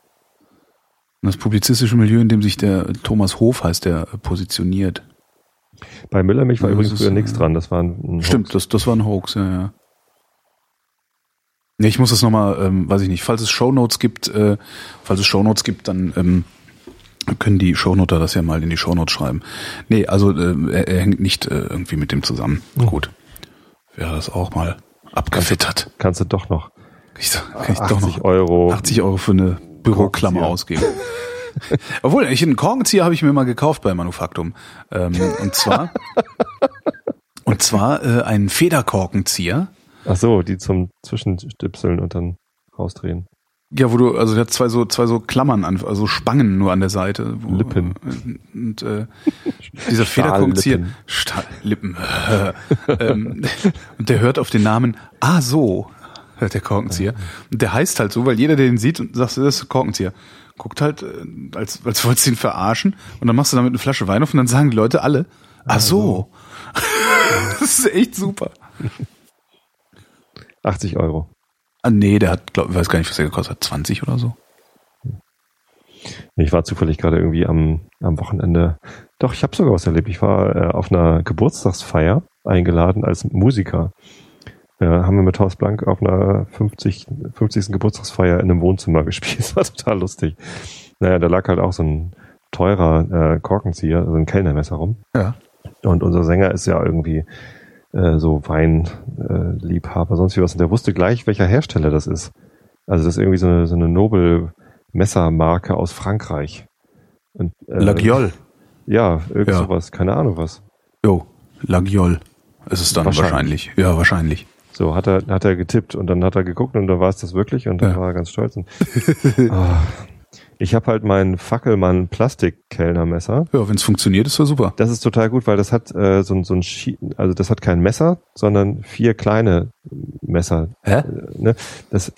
Und das publizistische Milieu, in dem sich der Thomas Hof heißt, der positioniert. Bei Müllermilch war Ja, übrigens früher nichts dran. Das war ein, ein Stimmt, Hoax. das, das war ein Hoax, ja, ja. Nee, ich muss das nochmal, ähm, weiß ich nicht, falls es Shownotes gibt, äh, falls es Shownotes gibt, dann ähm, können die Shownoter das ja mal in die Shownotes schreiben. Nee, also äh, er, er hängt nicht äh, irgendwie mit dem zusammen. Hm. Gut. Wäre das auch mal abgewittert. Kannst du doch noch ich, kann ich 80 doch noch Euro. 80 Euro für eine Büroklammer ausgeben. [LAUGHS] Obwohl, ich einen Korkenzieher habe ich mir mal gekauft bei Manufaktum. Ähm, und zwar [LAUGHS] und zwar äh, einen Federkorkenzieher. Ach so, die zum Zwischenstipseln und dann rausdrehen. Ja, wo du, also der hat zwei so, zwei so Klammern an, also Spangen nur an der Seite. Wo, Lippen. Und äh, dieser Federkorkenzieher, Stahllippen. [LAUGHS] ähm, und der hört auf den Namen Ah so, hört der Korkenzieher. Und der heißt halt so, weil jeder, der den sieht und sagt, das ist Korkenzieher, guckt halt, äh, als, als wolltest du ihn verarschen und dann machst du damit eine Flasche Wein auf und dann sagen die Leute alle, Ah so. [LAUGHS] das ist echt super. 80 Euro. Ah, nee, der hat, glaub, ich weiß gar nicht, was der gekostet hat, 20 oder so. Ich war zufällig gerade irgendwie am, am Wochenende. Doch, ich habe sogar was erlebt. Ich war äh, auf einer Geburtstagsfeier eingeladen als Musiker. Äh, haben wir mit Haus Blank auf einer 50, 50. Geburtstagsfeier in einem Wohnzimmer [LAUGHS] gespielt. Das war total lustig. Naja, da lag halt auch so ein teurer äh, Korkenzieher, also ein Kellnermesser rum. Ja. Und unser Sänger ist ja irgendwie äh, so Weinliebhaber, äh, sonst wie was. Und der wusste gleich, welcher Hersteller das ist. Also das ist irgendwie so eine, so eine Nobel-Messermarke aus Frankreich. Und, äh, Lagiol. Ja, irgend Ja. sowas, keine Ahnung was. Jo, Lagiol. ist Es dann wahrscheinlich. Wahrscheinlich. Ja, wahrscheinlich. So hat er, hat er getippt und dann hat er geguckt und dann war es das wirklich und dann Ja. war er ganz stolz. Und, [LAUGHS] Ah. ich habe halt mein Fackelmann Plastikkellnermesser. Ja, wenn es funktioniert, ist ja super. Das ist total gut, weil das hat äh, so, ein- so ein Schi also das hat kein Messer, sondern vier kleine Messer. Hä? Äh, ne? Das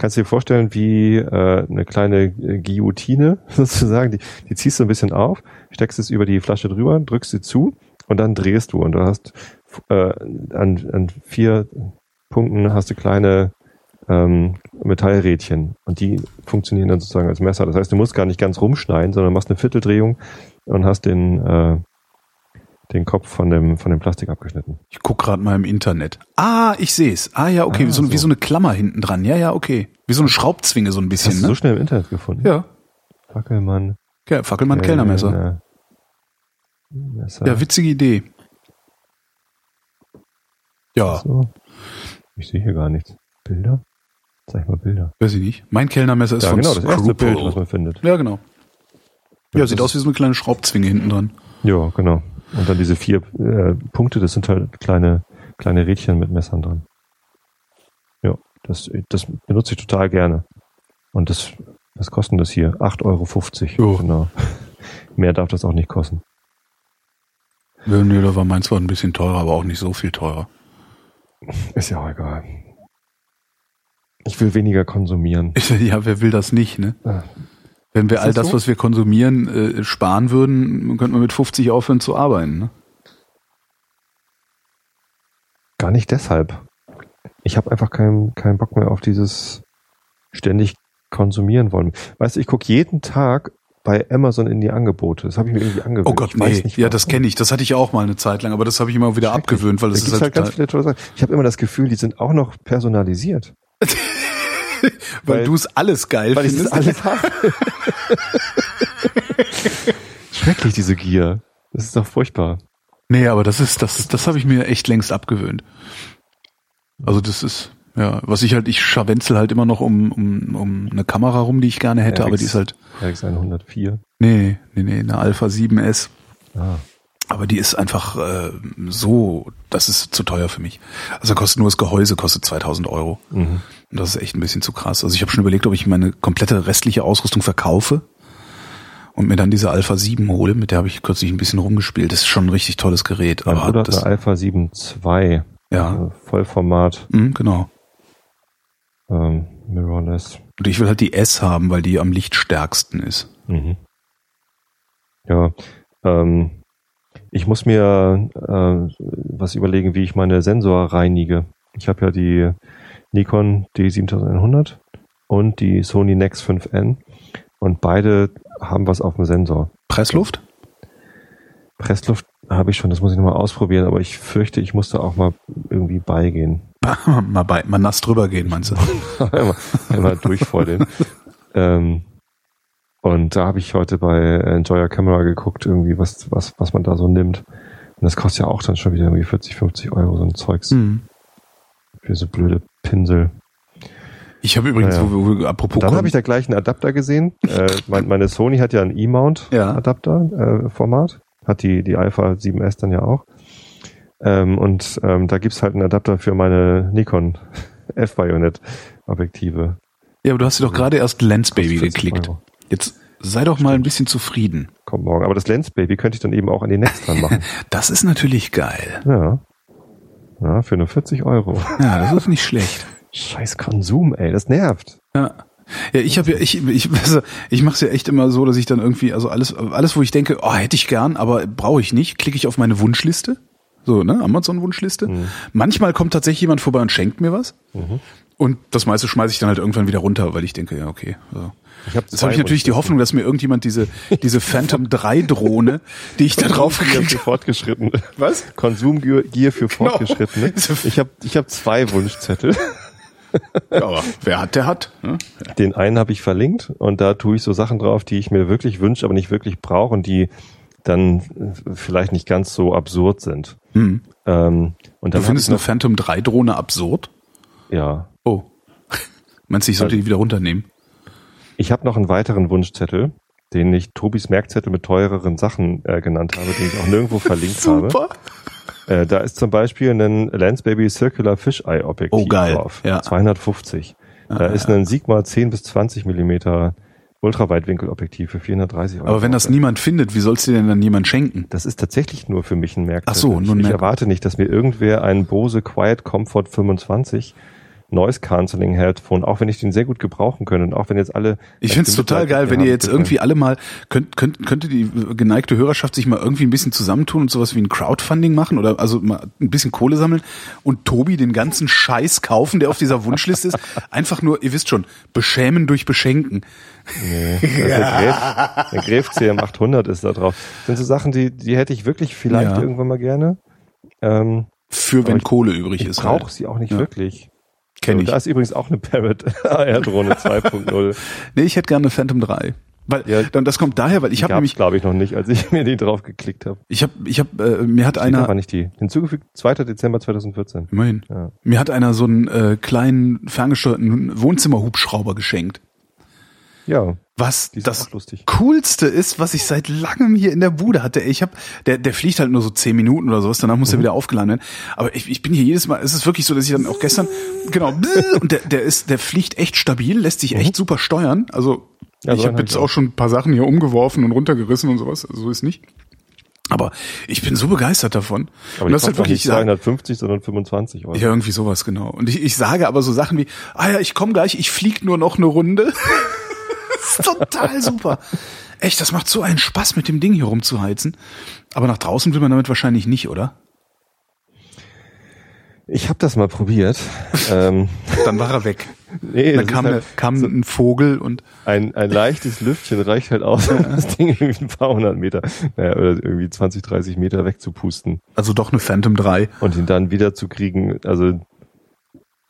kannst du dir vorstellen wie äh, eine kleine Guillotine [LAUGHS] sozusagen. Die, die ziehst du ein bisschen auf, steckst es über die Flasche drüber, drückst sie zu und dann drehst du und du hast äh, an, an vier Punkten hast du kleine ähm, Metallrädchen und die funktionieren dann sozusagen als Messer. Das heißt, du musst gar nicht ganz rumschneiden, sondern machst eine Vierteldrehung und hast den äh, den Kopf von dem von dem Plastik abgeschnitten. Ich guck gerade mal im Internet. Ah, ich sehe es. Ah ja, okay, Ah, wie, so, wie so. so eine Klammer hinten dran. Ja, ja, okay. Wie so eine Schraubzwinge so ein Hast bisschen, du so ne? schnell im Internet gefunden? Ja. Fackelmann. Ja, Fackelmann Kellnermesser. Kellner- Messer. Ja, witzige Idee. Ja, So. Ich sehe hier gar nichts. Bilder? Zeig mal Bilder. weiß ich nicht. Mein Kellnermesser ist ja, von genau, das erste. Bild, was man findet. Ja, genau. Ja, Das sieht aus wie so eine kleine Schraubzwinge hinten dran. Ja, genau. Und dann diese vier äh, Punkte, das sind halt kleine, kleine Rädchen mit Messern dran. Ja, das, das benutze ich total gerne. Und das, was kostet denn das hier? 8,50 Euro. Jo. Genau. Mehr darf das auch nicht kosten. Ja, nee, da war meins zwar ein bisschen teurer, aber auch nicht so viel teurer. Ist ja auch egal. Ich will weniger konsumieren. [LAUGHS] Ja, wer will das nicht, ne? Wenn wir Ist all das so? was wir konsumieren, äh, sparen würden, könnten wir mit 50 aufhören zu arbeiten, ne? Gar nicht deshalb. Ich habe einfach keinen keinen Bock mehr auf dieses ständig konsumieren wollen. Weißt du, ich gucke jeden Tag bei Amazon in die Angebote. Das habe ich mir irgendwie angewöhnt. Oh Gott, nee. nicht, ja, das kenne ich. Das hatte ich auch mal eine Zeit lang, aber das habe ich immer wieder abgewöhnt, weil das gibt's ist halt, halt ganz viele tolle Sachen. Ich habe immer das Gefühl, die sind auch noch personalisiert. [LAUGHS] [LAUGHS] weil, weil- du es alles geil Weil ich das findest. alles habe. [LAUGHS] Schrecklich, diese Gier. Das ist doch furchtbar. Nee, aber das ist, das, das habe ich mir echt längst abgewöhnt. Also das ist, ja, was ich halt, ich scharwenzel halt immer noch um, um, um eine Kamera rum, die ich gerne hätte, RX. aber die ist halt, RX 104. nee, nee, nee, eine Alpha 7S. Ah. Aber die ist einfach äh, so, das ist zu teuer für mich. Also kostet nur das Gehäuse, kostet 2000 Euro. Mhm. Und das ist echt ein bisschen zu krass. Also ich habe schon überlegt, ob ich meine komplette restliche Ausrüstung verkaufe und mir dann diese Alpha 7 hole, mit der habe ich kürzlich ein bisschen rumgespielt. Das ist schon ein richtig tolles Gerät. Mein aber hat das, eine Alpha 7 II. Ja. äh, Vollformat, mh, genau. ähm, Mirrorless. Und ich will halt die S haben, weil die am lichtstärksten ist. Mhm. Ja, ähm, ich muss mir äh, was überlegen, wie ich meine Sensor reinige. Ich habe ja die Nikon D7100 und die Sony Nex 5N und beide haben was auf dem Sensor. Pressluft? Pressluft habe ich schon, das muss ich nochmal ausprobieren, aber ich fürchte, ich muss da auch mal irgendwie beigehen. [LAUGHS] mal, bei, mal nass drüber gehen, meinst du? [LAUGHS] einmal, einmal durchfeudeln. [LAUGHS] ähm, und da habe ich heute bei Enjoy Your Camera geguckt, irgendwie, was, was, was man da so nimmt. Und das kostet ja auch dann schon wieder irgendwie 40, 50 Euro, so ein Zeugs. Hm. Für so blöde Pinsel. Ich habe übrigens, Ja, ja. wo, wir- apropos Dann habe ich da gleich einen Adapter gesehen. äh, mein, meine Sony hat ja ein Ja. E-Mount-Adapter-Format. hat die, die Alpha 7S dann ja auch. Ähm, und ähm, da gibt's halt einen Adapter für meine Nikon [LAUGHS] F-Bayonet-Objektive. ja, aber du hast dir doch gerade erst Lens Baby Kostet 40 geklickt. Euro. Jetzt sei doch mal ein bisschen zufrieden. Kommt morgen. Aber das Lens Baby könnte ich dann eben auch an die Next dran machen. [LAUGHS] Das ist natürlich geil. ja. Ja, für nur 40 Euro. Ja, das ist nicht schlecht. Scheiß Konsum, ey, das nervt. Ja. Ja, ich habe ja, ich, ich, also ich mache es ja echt immer so, dass ich dann irgendwie, also alles, alles, wo ich denke, oh, hätte ich gern, aber brauche ich nicht, klicke ich auf meine Wunschliste. So, ne, Amazon-Wunschliste. Mhm. Manchmal kommt tatsächlich jemand vorbei und schenkt mir was. Und das meiste schmeiße ich dann halt irgendwann wieder runter, weil ich denke, ja, okay. So. Ich hab Jetzt habe ich natürlich die. Hoffnung, dass mir irgendjemand diese, diese Phantom 3 Drohne, die ich da drauf gekriegt für habe. Fortgeschrittene. Was? Konsumgier für Genau. Fortgeschrittene. [LAUGHS] Ich habe ich hab zwei Wunschzettel. Ja, aber wer hat, der hat. Ne? Den einen habe ich verlinkt und da tue ich so Sachen drauf, die ich mir wirklich wünsche, aber nicht wirklich brauche und die dann äh, vielleicht nicht ganz so absurd sind. Hm. Ähm, und Du dann findest hab eine Phantom 3 Drohne absurd? Ja, Oh. [LAUGHS] Meinst du, ich sollte die wieder runternehmen? ich habe noch einen weiteren Wunschzettel, den ich Tobis Merkzettel mit teureren Sachen äh, genannt habe, den ich auch nirgendwo [LAUGHS] verlinkt habe. Äh, da ist zum Beispiel ein Landsbaby Circular Fisheye Objektiv Oh, geil. drauf. Ja. 250. Da ist ein Sigma 10 bis 20 Millimeter Ultraweitwinkelobjektiv für 430 Euro. Aber wenn das niemand findet, wie sollst du denn dann jemand schenken? Das ist tatsächlich nur für mich ein Merkzettel. Ach so, nur ein ich, ich erwarte nicht, dass mir irgendwer einen Bose Quiet Comfort 25 Noise Cancelling Headphone, auch wenn ich den sehr gut gebrauchen könnte und auch wenn jetzt alle Ich find's total geil, wenn ihr jetzt irgendwie alle mal, könnt, könnt, könnte die geneigte Hörerschaft sich mal irgendwie ein bisschen zusammentun und sowas wie ein Crowdfunding machen oder also mal ein bisschen Kohle sammeln und Tobi den ganzen Scheiß kaufen, der auf dieser Wunschliste ist. [LAUGHS] Einfach nur, ihr wisst schon, beschämen durch Beschenken. Nee, ist der Gräf, [LAUGHS] der Gräf CM 800 ist da drauf. Das sind so Sachen, die, die hätte ich wirklich vielleicht Ja. irgendwann mal gerne. Ähm, Für wenn ich- Kohle übrig ich ist. brauche Halt. sie auch nicht Ja. wirklich. Kenn Und ich. Da ist übrigens auch eine Parrot [LAUGHS] AR-Drohne 2.0. [LAUGHS] Nee, ich hätte gerne eine Phantom 3. Weil, Ja. dann, das kommt daher, weil ich habe nämlich, glaube ich, noch nicht, als ich mir die drauf geklickt habe. ich habe, ich habe, äh, mir hat Einer war einer, nicht die. Hinzugefügt 2. Dezember 2014. immerhin, Ja. mir hat einer so einen äh, kleinen ferngesteuerten Wohnzimmerhubschrauber geschenkt. Ja, Was das coolste ist, was ich seit langem hier in der Bude hatte. Ich habe, der, der fliegt halt nur so zehn Minuten oder sowas, danach muss er wieder aufgeladen werden. Aber ich, ich bin hier jedes Mal, es ist wirklich so, dass ich dann auch gestern, genau, [LAUGHS] und der, der ist, der fliegt echt stabil, lässt sich echt super steuern. Also Ja, ich so habe jetzt ich auch schon ein paar Sachen hier umgeworfen und runtergerissen und sowas. Also so ist nicht. Aber ich bin so begeistert davon. Aber und das ist halt wirklich, nicht ich sag, 250, sondern 25 Euro. ja, irgendwie sowas, genau. Und ich, ich sage aber so Sachen wie, ah ja, ich komme gleich, ich flieg nur noch eine Runde. [LAUGHS] das ist total super. Echt, das macht so einen Spaß, mit dem Ding hier rumzuheizen. Aber nach draußen will man damit wahrscheinlich nicht, oder? Ich habe das mal probiert. ähm, [LAUGHS] Dann war er weg. nee, Dann kam, halt kam so ein Vogel und ein, ein leichtes Lüftchen reicht halt aus, um das Ding irgendwie ein paar hundert Meter naja, oder irgendwie 20, 30 Meter wegzupusten also doch eine Phantom 3. und ihn dann wieder zu kriegen. Also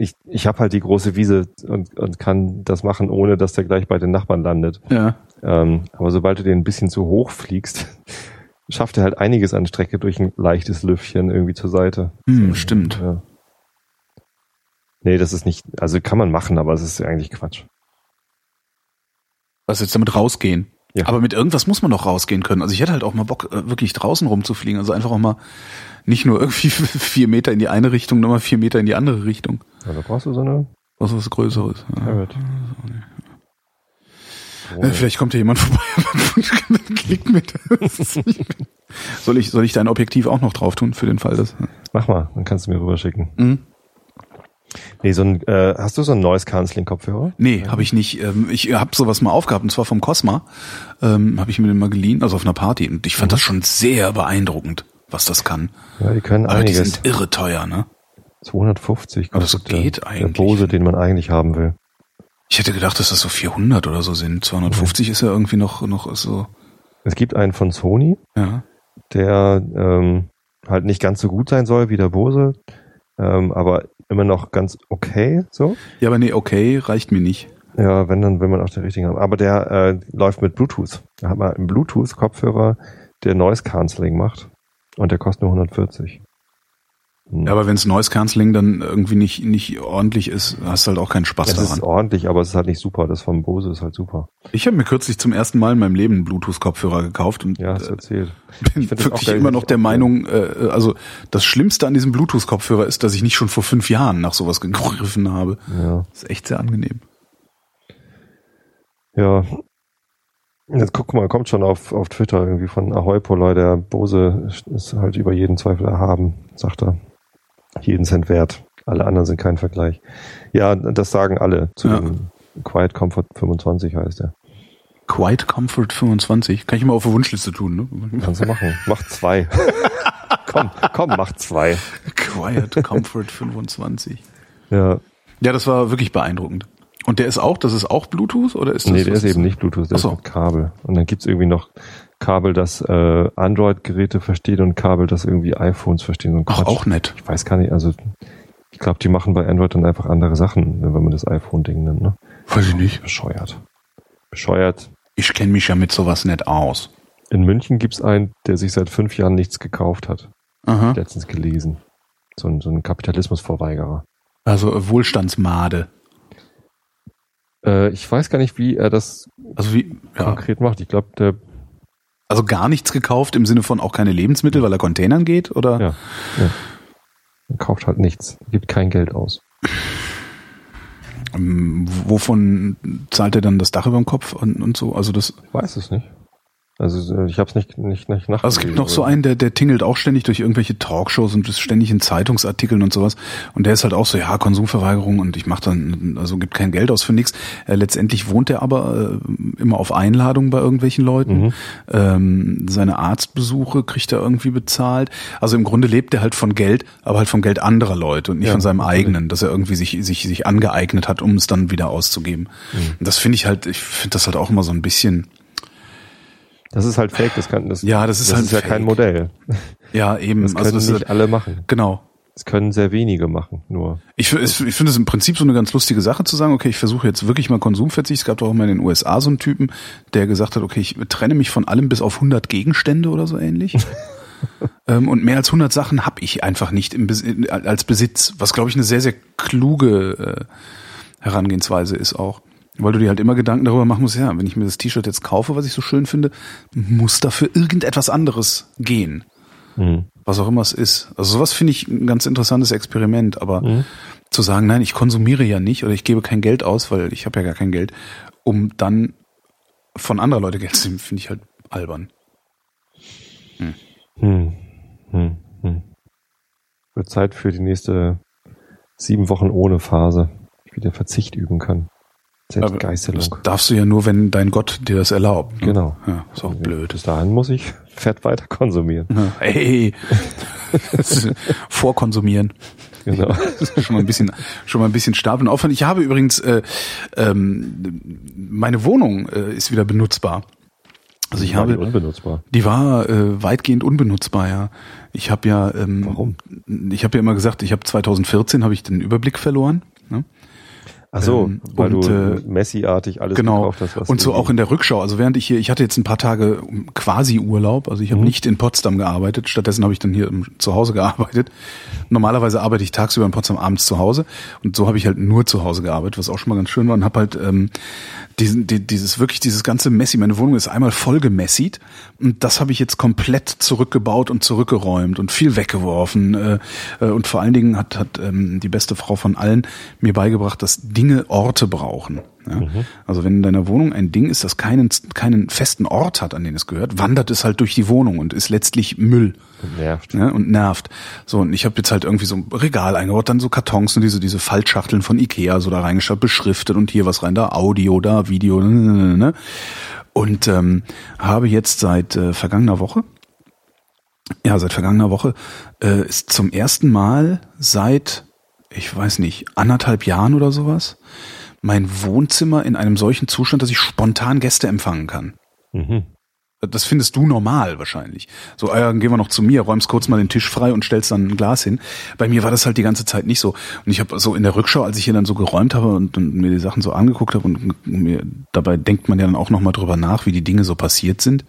ich, ich habe halt die große Wiese und, und kann das machen, ohne dass der gleich bei den Nachbarn landet. Ja. Ähm, aber sobald du den ein bisschen zu hoch fliegst, [LAUGHS] schafft er halt einiges an Strecke durch ein leichtes Lüftchen irgendwie zur Seite. Hm, stimmt. Ja. Nee, das ist nicht, also kann man machen, aber es ist eigentlich Quatsch. Was jetzt damit rausgehen? Ja. Aber mit irgendwas muss man doch rausgehen können. Also ich hätte halt auch mal Bock, äh, wirklich draußen rumzufliegen. Also einfach auch mal nicht nur irgendwie [LAUGHS] vier Meter in die eine Richtung, nochmal vier Meter in die andere Richtung. Ja, da brauchst du so eine. Was was Größeres. Ja. Oh. Vielleicht kommt ja jemand vorbei [LAUGHS] und klickt mit. soll ich, soll ich dein Objektiv auch noch drauf tun für den Fall, dass. Mach mal, dann kannst du mir rüberschicken. Mhm. Nee, so ein, äh, hast du so ein neues Counseling-Kopfhörer? Nee, habe ich nicht. Ähm, ich habe sowas mal aufgehabt, und zwar vom Cosma. Ähm, habe ich mir den mal geliehen, also auf einer Party. Und ich fand mhm. das schon sehr beeindruckend, was das kann. Ja, die können Aber einiges. die sind irre teuer, ne? 250 Aber das geht der, eigentlich. Der Bose, den man eigentlich haben will. Ich hätte gedacht, dass das so 400 oder so sind. 250 mhm. ist ja irgendwie noch, noch so. Es gibt einen von Sony, ja. der ähm, halt nicht ganz so gut sein soll wie der Bose, ähm, aber immer noch ganz okay so. Ja, aber nee, okay reicht mir nicht. Ja, wenn dann, wenn man auch den richtigen haben. Aber der äh, läuft mit Bluetooth. Da hat man einen Bluetooth-Kopfhörer, der Noise Cancelling macht. Und der kostet nur 140. Hm. Ja, aber wenns Noise Cancelling dann irgendwie nicht, nicht ordentlich ist, hast du halt auch keinen Spaß es daran. Es ist ordentlich, aber es ist halt nicht super. Das vom Bose ist halt super. Ich habe mir kürzlich zum ersten Mal in meinem Leben einen Bluetooth-Kopfhörer gekauft und ja, hast du erzählt. [LAUGHS] bin wirklich immer noch der Meinung, äh, also das Schlimmste an diesem Bluetooth-Kopfhörer ist, dass ich nicht schon vor fünf Jahren nach sowas gegriffen habe. Ja. Das ist echt sehr angenehm. Ja. Jetzt guck mal, kommt schon auf, auf Twitter irgendwie von Ahoy Polar, der Bose ist halt über jeden Zweifel erhaben, sagt er jeden Cent wert. Alle anderen sind kein Vergleich. Ja, das sagen alle zu ja. dem Quiet Comfort 25 heißt er. Quiet Comfort 25? Kann ich mal auf der Wunschliste tun, ne? Kannst du machen. Mach zwei. [LAUGHS] komm, komm, mach zwei. Quiet Comfort 25. Ja. Ja, das war wirklich beeindruckend. Und der ist auch, das ist auch Bluetooth oder ist das? Nee, der ist eben nicht Bluetooth, der so. ist mit Kabel. Und dann gibt's irgendwie noch Kabel, das äh, Android-Geräte versteht und Kabel, das irgendwie iPhones verstehen. So Ach, auch nett. Ich weiß gar nicht, also ich glaube, die machen bei Android dann einfach andere Sachen, wenn man das iPhone-Ding nimmt, ne? Weiß ich nicht. Bescheuert. Bescheuert. Ich kenne mich ja mit sowas nicht aus. In München gibt's einen, der sich seit fünf Jahren nichts gekauft hat. Aha. Letztens gelesen. So ein, so ein Kapitalismusverweigerer. Also Wohlstandsmade. Äh, ich weiß gar nicht, wie er das also wie, ja. konkret macht. Ich glaube, der also gar nichts gekauft im Sinne von auch keine Lebensmittel, weil er Containern geht, oder? Ja. ja. Er kauft halt nichts, gibt kein Geld aus. Ähm, wovon zahlt er dann das Dach über dem Kopf und, und so? Also das. Ich weiß es nicht. Also ich habe es nicht nicht nicht nach. Also es gibt noch so einen, der der tingelt auch ständig durch irgendwelche Talkshows und ist ständig in Zeitungsartikeln und sowas. Und der ist halt auch so, ja Konsumverweigerung und ich mache dann also gibt kein Geld aus für nichts. Äh, letztendlich wohnt er aber äh, immer auf Einladung bei irgendwelchen Leuten. Mhm. Ähm, seine Arztbesuche kriegt er irgendwie bezahlt. Also im Grunde lebt er halt von Geld, aber halt vom Geld anderer Leute und nicht ja, von seinem eigenen, dass er irgendwie sich sich sich angeeignet hat, um es dann wieder auszugeben. Mhm. Das finde ich halt, ich finde das halt auch immer so ein bisschen das ist halt fake, das kann das. Ja, das ist das halt ist ja kein Modell. Ja, eben. Das können also das nicht ist, alle machen. Genau. Das können sehr wenige machen, nur. Ich, ich finde es im Prinzip so eine ganz lustige Sache zu sagen, okay, ich versuche jetzt wirklich mal Konsumverzicht. Es gab doch auch mal in den USA so einen Typen, der gesagt hat, okay, ich trenne mich von allem bis auf 100 Gegenstände oder so ähnlich. [LAUGHS] ähm, und mehr als 100 Sachen habe ich einfach nicht im, als Besitz, was glaube ich eine sehr, sehr kluge äh, Herangehensweise ist auch. Weil du dir halt immer Gedanken darüber machen musst, ja, wenn ich mir das T-Shirt jetzt kaufe, was ich so schön finde, muss dafür irgendetwas anderes gehen. Mhm. Was auch immer es ist. Also sowas finde ich ein ganz interessantes Experiment, aber mhm. zu sagen, nein, ich konsumiere ja nicht oder ich gebe kein Geld aus, weil ich habe ja gar kein Geld, um dann von anderer Leute Geld zu nehmen, finde ich halt albern. Hm. Hm. Hm. Hm. Wird Zeit für die nächste sieben Wochen ohne Phase, ich wieder Verzicht üben kann. Selbstgeißelung. Das darfst du ja nur, wenn dein Gott dir das erlaubt. Ne? Genau. Ja, ist auch blöd. Bis dahin muss ich [LAUGHS] Fett weiter konsumieren. Ja, hey, [LAUGHS] vorkonsumieren. Genau. [LAUGHS] schon mal ein bisschen, schon mal ein bisschen Stapeln Aufwand. Ich habe übrigens, äh, ähm, meine Wohnung äh, ist wieder benutzbar. Also ich war habe die unbenutzbar. Die war äh, weitgehend unbenutzbar, ja. Ich habe ja, ähm, warum? Ich habe ja immer gesagt, ich habe 2014 habe ich den Überblick verloren. Ne? Ach so, Ähm, weil und, du äh, Messi-artig alles genau. gekauft hast. Was und so auch in der Rückschau. Also während ich hier, ich hatte jetzt ein paar Tage quasi Urlaub. Also ich habe Mhm. nicht in Potsdam gearbeitet. Stattdessen habe ich dann hier im- zu Hause gearbeitet. Normalerweise arbeite ich tagsüber in Potsdam, abends zu Hause. Und so habe ich halt nur zu Hause gearbeitet, was auch schon mal ganz schön war. Und habe halt ähm, diesen, die, dieses wirklich dieses ganze Messi. Meine Wohnung ist einmal voll gemessied. Und das habe ich jetzt komplett zurückgebaut und zurückgeräumt und viel weggeworfen. Äh, äh, und vor allen Dingen hat, hat ähm, die beste Frau von allen mir beigebracht, dass Dinge Orte brauchen. Ja? Also wenn in deiner Wohnung ein Ding ist, das keinen, keinen festen Ort hat, an den es gehört, wandert es halt durch die Wohnung und ist letztlich Müll nervt. ne, und nervt. So, und ich habe jetzt halt irgendwie so ein Regal eingebaut, dann so Kartons und diese, diese Faltschachteln von Ikea so da reingeschaut, beschriftet und hier was rein, da Audio, da Video, ne, ne, ne, ne. Und ähm, habe jetzt seit äh, vergangener Woche, ja, seit vergangener Woche, äh, ist zum ersten Mal seit, ich weiß nicht, anderthalb Jahren oder sowas, mein Wohnzimmer in einem solchen Zustand, dass ich spontan Gäste empfangen kann. Mhm. Das findest du normal wahrscheinlich. So, dann gehen wir noch zu mir, räumst kurz mal den Tisch frei und stellst dann ein Glas hin. Bei mir war das halt die ganze Zeit nicht so. Und ich habe so in der Rückschau, als ich hier dann so geräumt habe und, und mir die Sachen so angeguckt habe und mir dabei denkt man ja dann auch nochmal drüber nach, wie die Dinge so passiert sind.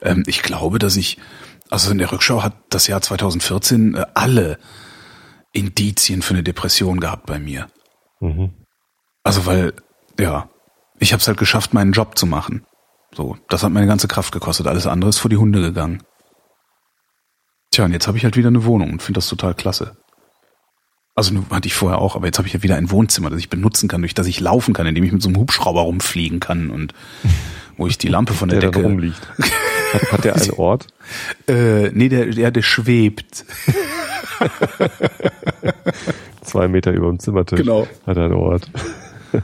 Ähm, ich glaube, dass ich, also in der Rückschau hat das Jahr 2014 äh, alle Indizien für eine Depression gehabt bei mir. Mhm. Also weil, ja, ich habe es halt geschafft, meinen Job zu machen. So, das hat meine ganze Kraft gekostet. Alles andere ist vor die Hunde gegangen. Tja, und jetzt habe ich halt wieder eine Wohnung und finde das total klasse. Also hatte ich vorher auch, aber jetzt habe ich ja wieder ein Wohnzimmer, das ich benutzen kann, durch das ich laufen kann, indem ich mit so einem Hubschrauber rumfliegen kann und [LAUGHS] wo ich die Lampe von der, Der Decke. rumliegt. [LAUGHS] Hat, hat der einen Ort? [LAUGHS] Äh, nee, der, der, der schwebt. [LAUGHS] Zwei Meter über dem Zimmertisch. Genau. Hat er einen Ort.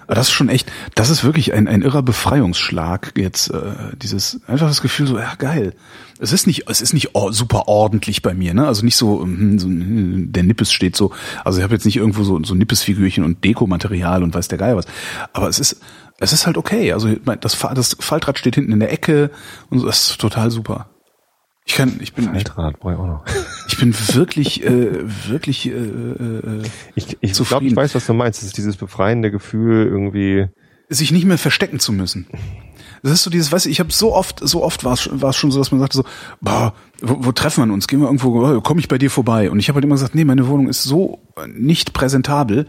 Aber das ist schon echt, das ist wirklich ein, ein irrer Befreiungsschlag jetzt, äh, dieses, einfach das Gefühl so, ja geil. Es ist nicht, es ist nicht or super ordentlich bei mir, ne? Also nicht so, hm, so hm, der Nippes steht so, also ich habe jetzt nicht irgendwo so, so Nippes-Figürchen und Dekomaterial und weiß der Geier was. Aber es ist, es ist halt okay. Also mein, das, das Faltrad steht hinten in der Ecke und so, das ist total super. Ich kann, ich bin, ich, Altrad brauche ich auch noch. [LAUGHS] ich bin wirklich, äh, wirklich, äh, äh, Ich, ich glaube, ich weiß, was du meinst. Das ist dieses befreiende Gefühl irgendwie. sich nicht mehr verstecken zu müssen. Das ist so dieses, weißt du, ich habe so oft, so oft war es es schon so, dass man sagte so, boah, wo, wo treffen wir uns? Gehen wir irgendwo, komme ich bei dir vorbei? Und ich habe halt immer gesagt, nee, meine Wohnung ist so nicht präsentabel,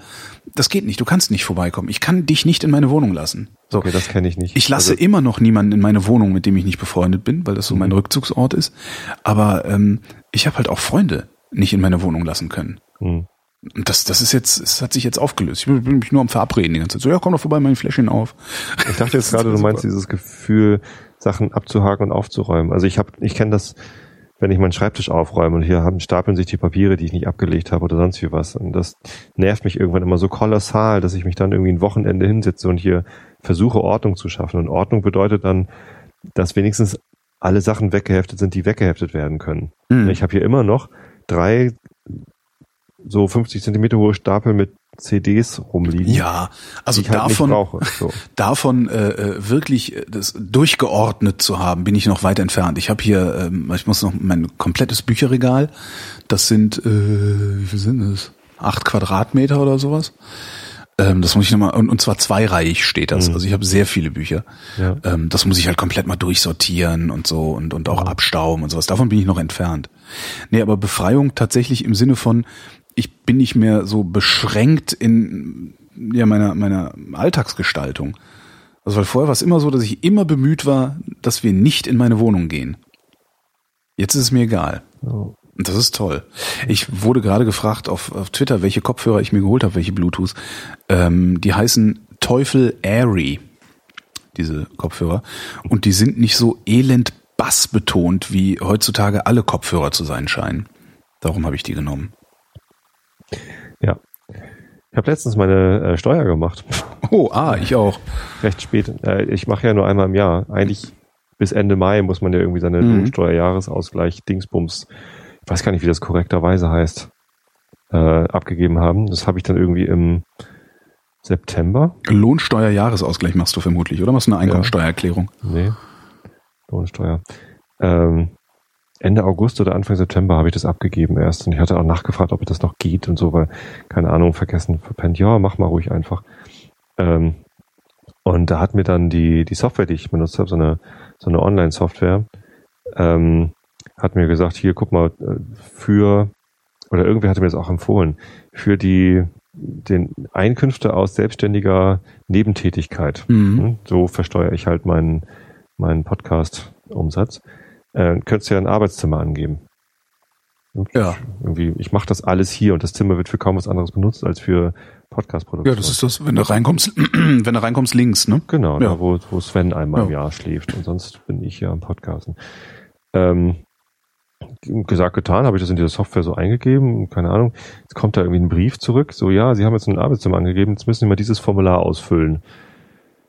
das geht nicht, du kannst nicht vorbeikommen. Ich kann dich nicht in meine Wohnung lassen. So. Okay, das kenne ich nicht. Ich lasse Also, immer noch niemanden in meine Wohnung, mit dem ich nicht befreundet bin, weil das so mein Rückzugsort ist. Aber ähm, ich habe halt auch Freunde nicht in meine Wohnung lassen können. hm. Und das, das ist jetzt, es hat sich jetzt aufgelöst. Ich bin mich nur am Verabreden die ganze Zeit. So, ja, komm doch vorbei, mein Fläschchen auf. Ich dachte jetzt gerade, du [LAUGHS] meinst dieses Gefühl, Sachen abzuhaken und aufzuräumen. Also ich habe, ich kenne das, wenn ich meinen Schreibtisch aufräume und hier haben, stapeln sich die Papiere, die ich nicht abgelegt habe oder sonst wie was. Und das nervt mich irgendwann immer so kolossal, dass ich mich dann irgendwie ein Wochenende hinsetze und hier versuche, Ordnung zu schaffen. Und Ordnung bedeutet dann, dass wenigstens alle Sachen weggeheftet sind, die weggeheftet werden können. Hm. Ich habe hier immer noch drei so 50 Zentimeter hohe Stapel mit CDs rumliegen, Ja, also halt davon, brauche. So. [LAUGHS] davon äh, äh, wirklich äh, das durchgeordnet zu haben, bin ich noch weit entfernt. Ich habe hier, ähm, ich muss noch mein komplettes Bücherregal. Das sind, äh, wie viel sind es? Acht Quadratmeter oder sowas. Ähm, das muss ich nochmal, und, und zwar zweireihig steht das. Mhm. Also ich habe sehr viele Bücher. Ja. Ähm, das muss ich halt komplett mal durchsortieren und so und, und auch abstauben und sowas. Davon bin ich noch entfernt. Nee, aber Befreiung tatsächlich im Sinne von, ich bin nicht mehr so beschränkt in ja, meiner, meiner Alltagsgestaltung. Also weil vorher war es immer so, dass ich immer bemüht war, dass wir nicht in meine Wohnung gehen. Jetzt ist es mir egal. Und das ist toll. Ich wurde gerade gefragt auf, auf Twitter, welche Kopfhörer ich mir geholt habe, welche Bluetooth. Ähm, die heißen Teufel Airy, diese Kopfhörer. Und die sind nicht so elend bassbetont, wie heutzutage alle Kopfhörer zu sein scheinen. Darum habe ich die genommen. Ja. Ich habe letztens meine äh, Steuer gemacht. Oh, ah, ich auch. Recht spät. Äh, ich mache ja nur einmal im Jahr. Eigentlich bis Ende Mai muss man ja irgendwie seine Mhm. Lohnsteuerjahresausgleich Dingsbums, ich weiß gar nicht, wie das korrekterweise heißt, äh, abgegeben haben. Das habe ich dann irgendwie im September. Lohnsteuerjahresausgleich machst du vermutlich, oder machst du eine Einkommensteuererklärung? Nee. Lohnsteuer. Ähm, Ende August oder Anfang September habe ich das abgegeben erst. Und ich hatte auch nachgefragt, ob das noch geht und so, weil, keine Ahnung, vergessen, verpennt. Ja, mach mal ruhig einfach. Ähm, und da hat mir dann die, die Software, die ich benutzt habe, so eine, so eine Online-Software, ähm, hat mir gesagt, hier, guck mal, äh, für, oder irgendwer hatte mir das auch empfohlen, für die, den Einkünfte aus selbstständiger Nebentätigkeit. Mhm. Hm, So versteuere ich halt meinen, meinen Podcast-Umsatz. Äh, könntest du ja ein Arbeitszimmer angeben. Ja. Irgendwie, ich mache das alles hier und das Zimmer wird für kaum was anderes benutzt als für Podcast-Produktion. Ja, das ist das, wenn du reinkommst, [CLEARS THROAT] wenn du reinkommst links, ne? Genau, Ja. da wo, wo Sven einmal im Ja. Jahr schläft und sonst bin ich ja am Podcasten. Ähm, gesagt, getan, habe ich das in diese Software so eingegeben, keine Ahnung. Jetzt kommt da irgendwie ein Brief zurück, so ja, Sie haben jetzt ein Arbeitszimmer angegeben, jetzt müssen Sie mal dieses Formular ausfüllen.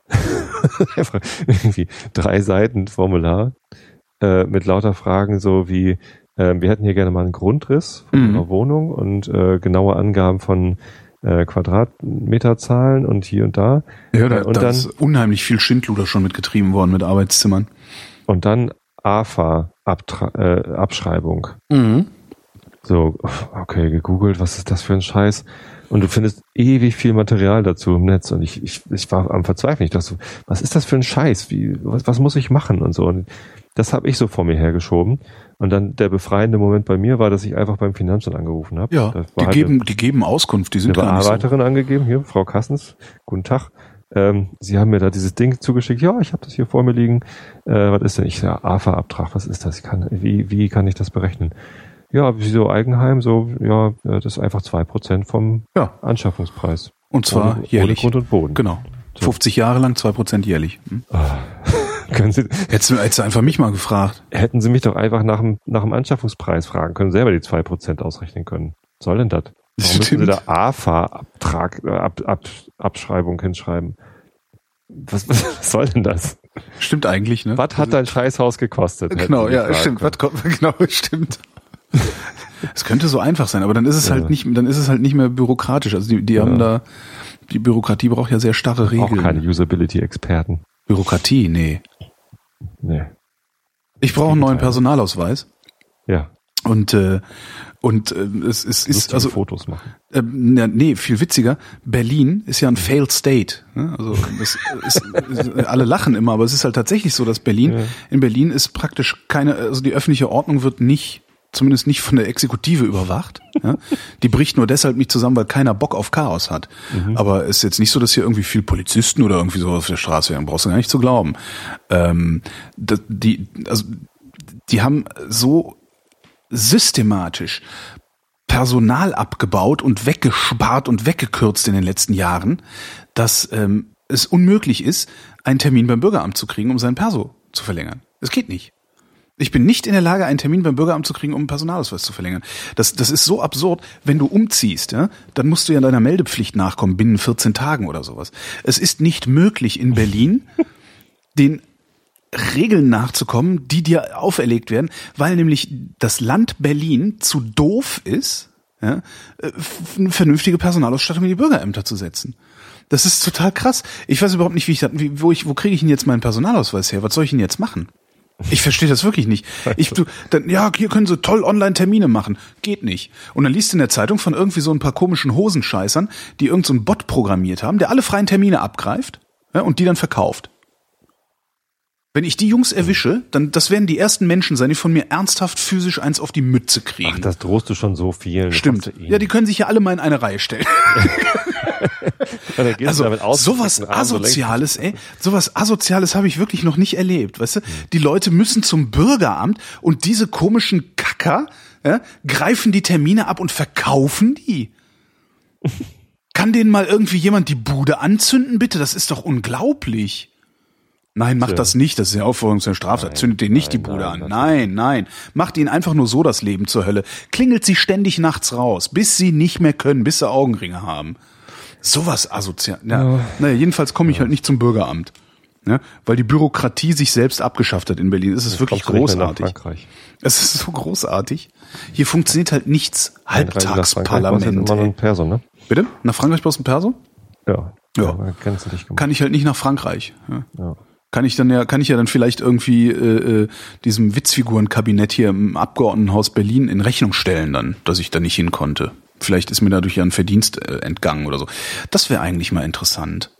[LAUGHS] Einfach irgendwie drei Seiten Formular äh, mit lauter Fragen, so wie äh, wir hätten hier gerne mal einen Grundriss von Mhm. Ihrer Wohnung und äh, genaue Angaben von äh, Quadratmeterzahlen und hier und da. Ja, da, Und da dann- ist unheimlich viel Schindluder schon mitgetrieben worden mit Arbeitszimmern. Und dann AFA-Abschreibung. Mhm. So, okay, gegoogelt, was ist das für ein Scheiß? Und du findest ewig viel Material dazu im Netz. Und ich, ich, ich war am Verzweifeln. Ich dachte so, was ist das für ein Scheiß? Wie, was, was muss ich machen? Und so. Und das habe ich so vor mir hergeschoben. Und dann der befreiende Moment bei mir war, dass ich einfach beim Finanzamt angerufen habe. Ja, die halt geben, die geben Auskunft, die sind eine nicht so. Bearbeiterin angegeben, hier, Frau Kassens, guten Tag. Ähm, Sie haben mir da dieses Ding zugeschickt. Ja, ich habe das hier vor mir liegen. Äh, was ist denn? Ich ja, AFA-Abtrag, was ist das? Ich kann, wie, wie kann ich das berechnen? Ja, wie so Eigenheim, so, ja, äh, das ist einfach zwei Prozent vom Ja, Anschaffungspreis. und zwar ohne, jährlich. Ohne Grund und Boden. Genau. 50 Jahre lang, 2% jährlich. Hm? [LAUGHS] Können Sie, Hättest du, hättest du einfach mich mal gefragt. hätten Sie mich doch einfach nach dem, nach dem Anschaffungspreis fragen können, selber die zwei Prozent ausrechnen können. Was soll denn das? Warum müssen Sie Stimmt. da AFA-Abtrag, äh, Ab, Ab, Abschreibung hinschreiben? Was, [LAUGHS] was soll denn das? Stimmt eigentlich, ne? Was hat dein Scheißhaus gekostet? Genau, ja, stimmt. Was, kommt- [LAUGHS] genau, stimmt. Es könnte so einfach sein, aber dann ist es Ja. halt nicht, dann ist es halt nicht mehr bürokratisch. Also die, die haben da, die Bürokratie braucht ja sehr starre Auch Regeln. keine Usability-Experten. Bürokratie, nee. Nee. Ich brauche einen neuen. Personalausweis Ja, und äh, und äh, es, es ist also Fotos machen. ja, nee viel witziger. Berlin ist ja ein failed state. Ne? Also das ist, ist, [LAUGHS] alle lachen immer, aber es ist halt tatsächlich so, dass Berlin Ja. in Berlin ist praktisch keine, also die öffentliche Ordnung wird nicht zumindest nicht von der Exekutive überwacht. Ja? Die bricht nur deshalb nicht zusammen, weil keiner Bock auf Chaos hat. Aber es ist jetzt nicht so, dass hier irgendwie viel Polizisten oder irgendwie so auf der Straße wären. Brauchst du gar nicht zu glauben. Ähm, die, also, die haben so systematisch Personal abgebaut und weggespart und weggekürzt in den letzten Jahren, dass ähm, es unmöglich ist, einen Termin beim Bürgeramt zu kriegen, um sein Perso zu verlängern. Es geht nicht. Ich bin nicht in der Lage, einen Termin beim Bürgeramt zu kriegen, um einen Personalausweis zu verlängern. Das, das ist so absurd. Wenn du umziehst, ja, dann musst du ja deiner Meldepflicht nachkommen, binnen 14 Tagen oder sowas. Es ist nicht möglich in Berlin, [LAUGHS] den Regeln nachzukommen, die dir auferlegt werden, weil nämlich das Land Berlin zu doof ist, ja, äh, eine vernünftige Personalausstattung in die Bürgerämter zu setzen. Das ist total krass. Ich weiß überhaupt nicht, wie ich wie, wo ich, wo kriege ich denn jetzt meinen Personalausweis her? Was soll ich denn jetzt machen? Ich verstehe das wirklich nicht. Ich, du, dann, ja, hier können sie toll online Termine machen. Geht nicht. Und dann liest du in der Zeitung von irgendwie so ein paar komischen Hosenscheißern, die irgendeinen so einen Bot programmiert haben, der alle freien Termine abgreift ja, und die dann verkauft. Wenn ich die Jungs erwische, dann das werden die ersten Menschen sein, die von mir ernsthaft physisch eins auf die Mütze kriegen. Ach, das drohst du schon so. Das Stimmt. eh Ja, die können sich ja alle mal in eine Reihe stellen. [LAUGHS] [LAUGHS] Also aus, sowas Asoziales, ey, sowas Asoziales habe ich wirklich noch nicht erlebt. Weißt du, Hm. die Leute müssen zum Bürgeramt und diese komischen Kacker ja, greifen die Termine ab und verkaufen die. [LAUGHS] Kann denen mal irgendwie jemand die Bude anzünden, bitte? Das ist doch unglaublich. Nein, macht das nicht. Das ist ja Aufforderung zur Straftat. Nein, Zündet denen nicht die nein, Bude nein, an. Nein, nein. Macht ihnen einfach nur so das Leben zur Hölle. Klingelt sie ständig nachts raus, bis sie nicht mehr können, bis sie Augenringe haben. Sowas asozial. Ja. Naja, jedenfalls komme ich halt nicht zum Bürgeramt. Ja, weil die Bürokratie sich selbst abgeschafft hat in Berlin. Es ist wirklich mehr nach großartig. Es ist so großartig. Hier funktioniert halt nichts. Nach Halbtagsparlament. ey. ein Perso, ne? Bitte? Nach Frankreich brauchst du ein Perso? Ja. Ja. Kann ich halt nicht nach Frankreich. Ja. Ja. Kann ich dann ja, kann ich ja dann vielleicht irgendwie äh, äh, diesem Witzfigurenkabinett hier im Abgeordnetenhaus Berlin in Rechnung stellen dann, dass ich da nicht hin konnte. Vielleicht ist mir dadurch ja ein Verdienst äh, entgangen oder so. Das wäre eigentlich mal interessant.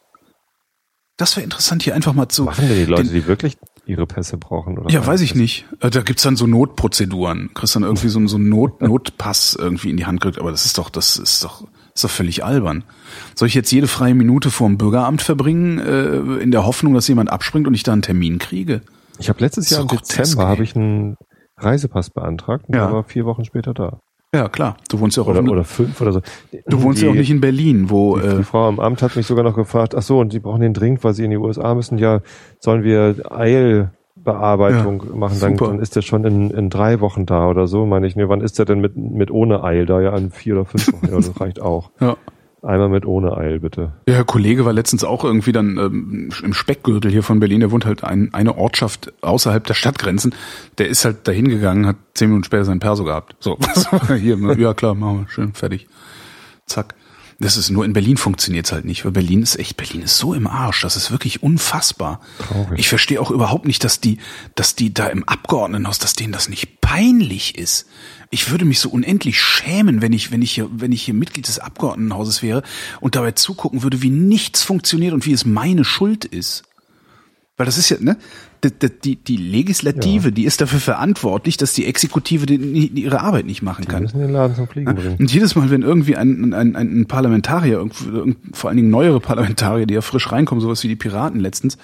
Das wäre interessant, hier einfach mal zu. Machen denn die Leute, den, die wirklich ihre Pässe brauchen? Oder ja, weiß ich nicht. Äh, da gibt's dann so Notprozeduren. Kriegst dann irgendwie so, so einen Not, [LAUGHS] Notpass irgendwie in die Hand gerückt. Aber das ist doch, das ist doch, ist doch völlig albern. Soll ich jetzt jede freie Minute vorm Bürgeramt verbringen, äh, in der Hoffnung, dass jemand abspringt und ich da einen Termin kriege? Ich habe letztes Jahr im Dezember habe ich einen Reisepass beantragt und ja. war vier Wochen später da. Ja, klar. Du wohnst ja auch oder, oder fünf oder so. Du wohnst die, ja auch nicht in Berlin, wo die, die äh, Frau am Amt hat mich sogar noch gefragt. Ach so, und sie brauchen den dringend, weil sie in die USA müssen. Ja, sollen wir Eilbearbeitung ja, machen? Dann, dann, ist der schon in, in drei Wochen da oder so. Meine ich, ne, wann ist der denn mit mit ohne Eil da? Ja, an vier oder fünf Wochen. ja, das [LAUGHS] reicht auch. Ja. Einmal mit ohne Eil, bitte. Ja, Kollege war letztens auch irgendwie dann ähm, im Speckgürtel hier von Berlin. Der wohnt halt ein, eine Ortschaft außerhalb der Stadtgrenzen. Der ist halt dahin gegangen, hat zehn Minuten später sein Perso gehabt. So, [LAUGHS] hier, ja klar, machen wir, schön, fertig. Zack. Das ist nur in Berlin funktioniert's halt nicht, weil Berlin ist echt, Berlin ist so im Arsch, das ist wirklich unfassbar. Traurig. Ich verstehe auch überhaupt nicht, dass die, dass die da im Abgeordnetenhaus, dass denen das nicht peinlich ist. Ich würde mich so unendlich schämen, wenn ich, wenn ich hier, wenn ich hier Mitglied des Abgeordnetenhauses wäre und dabei zugucken würde, wie nichts funktioniert und wie es meine Schuld ist. Weil das ist ja, ne? Die, die, die Legislative, ja. die ist dafür verantwortlich, dass die Exekutive die, ihre Arbeit nicht machen kann. Bringen. Und jedes Mal, wenn irgendwie ein, ein, ein Parlamentarier, vor allen Dingen neuere Parlamentarier, die ja frisch reinkommen, sowas wie die Piraten letztens,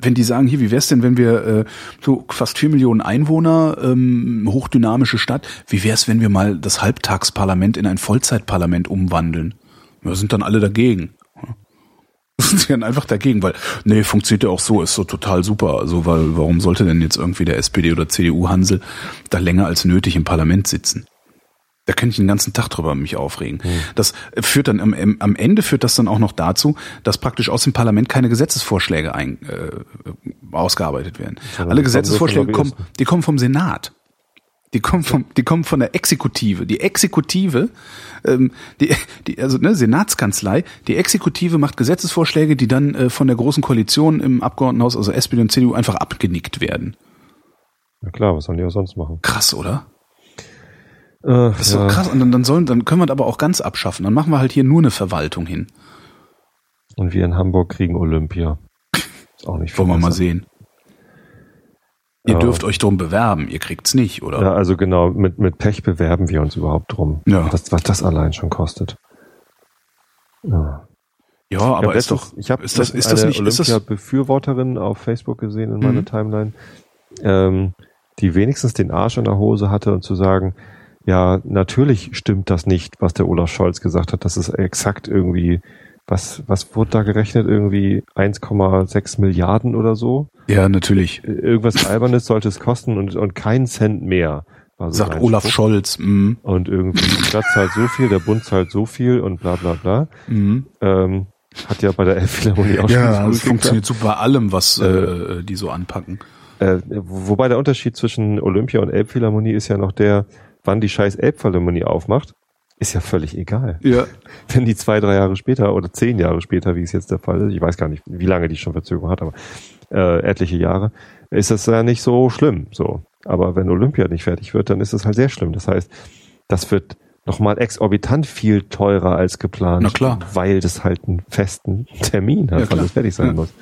wenn die sagen, hier, wie wär's denn, wenn wir äh, so fast vier Millionen Einwohner, ähm, hochdynamische Stadt, wie wär's, wenn wir mal das Halbtagsparlament in ein Vollzeitparlament umwandeln? Wir sind dann alle dagegen [LAUGHS] sind sie dann einfach dagegen, weil, nee, funktioniert ja auch so, ist so total super. Also, weil, warum sollte denn jetzt irgendwie der SPD oder CDU Hansel da länger als nötig im Parlament sitzen? Da könnte ich den ganzen Tag drüber mich aufregen. Mhm. Das führt dann am, am Ende führt das dann auch noch dazu, dass praktisch aus dem Parlament keine Gesetzesvorschläge ein, äh, ausgearbeitet werden. Alle Gesetzesvorschläge kommen, die kommen vom Senat. Die kommen vom, die kommen von der Exekutive. Die Exekutive, ähm, die, die, also ne, Senatskanzlei, die Exekutive macht Gesetzesvorschläge, die dann äh, von der großen Koalition im Abgeordnetenhaus, also SPD und CDU, einfach abgenickt werden. Na klar, was sollen die auch sonst machen? Krass, oder? Äh, das ist ja. so krass. Und dann, dann sollen, dann können wir das aber auch ganz abschaffen. Dann machen wir halt hier nur eine Verwaltung hin. Und wir in Hamburg kriegen Olympia. Ist auch nicht Wollen wir mal sehen. Ihr ja. dürft euch drum bewerben, ihr kriegt's nicht, oder? Ja, also genau, mit, mit Pech bewerben wir uns überhaupt drum. Ja. Das, was das allein schon kostet. Ja. Ja, aber ist doch, ich habe ist das, ist das nicht Olympia-Befürworterin auf Facebook gesehen in meiner mhm. Timeline, ähm, die wenigstens den Arsch in der Hose hatte und zu sagen, ja, natürlich stimmt das nicht, was der Olaf Scholz gesagt hat. Das ist exakt irgendwie was, was wurde da gerechnet? Irgendwie 1,6 Milliarden oder so? Ja, natürlich. Irgendwas Albernes sollte es kosten und, und keinen Cent mehr. So Sagt Olaf Spruch. Scholz. Mm. Und irgendwie die Stadt zahlt so viel, der Bund zahlt so viel und bla bla bla. Mm. Ähm, hat ja bei der Elbphilharmonie auch ja, schon das funktioniert super bei allem, was äh, äh, die so anpacken. Äh, wobei der Unterschied zwischen Olympia und Elbphilharmonie ist ja noch der, wann die scheiß Elbphilharmonie aufmacht ist ja völlig egal. Ja. [LAUGHS] Wenn die zwei, drei Jahre später oder zehn Jahre später, wie es jetzt der Fall ist, ich weiß gar nicht, wie lange die schon Verzögerung hat, aber äh, etliche Jahre, ist das ja nicht so schlimm. So. Aber wenn Olympia nicht fertig wird, dann ist das halt sehr schlimm. Das heißt, das wird nochmal exorbitant viel teurer als geplant, Na klar. weil das halt einen festen Termin hat, ja, wann das fertig sein ja. muss.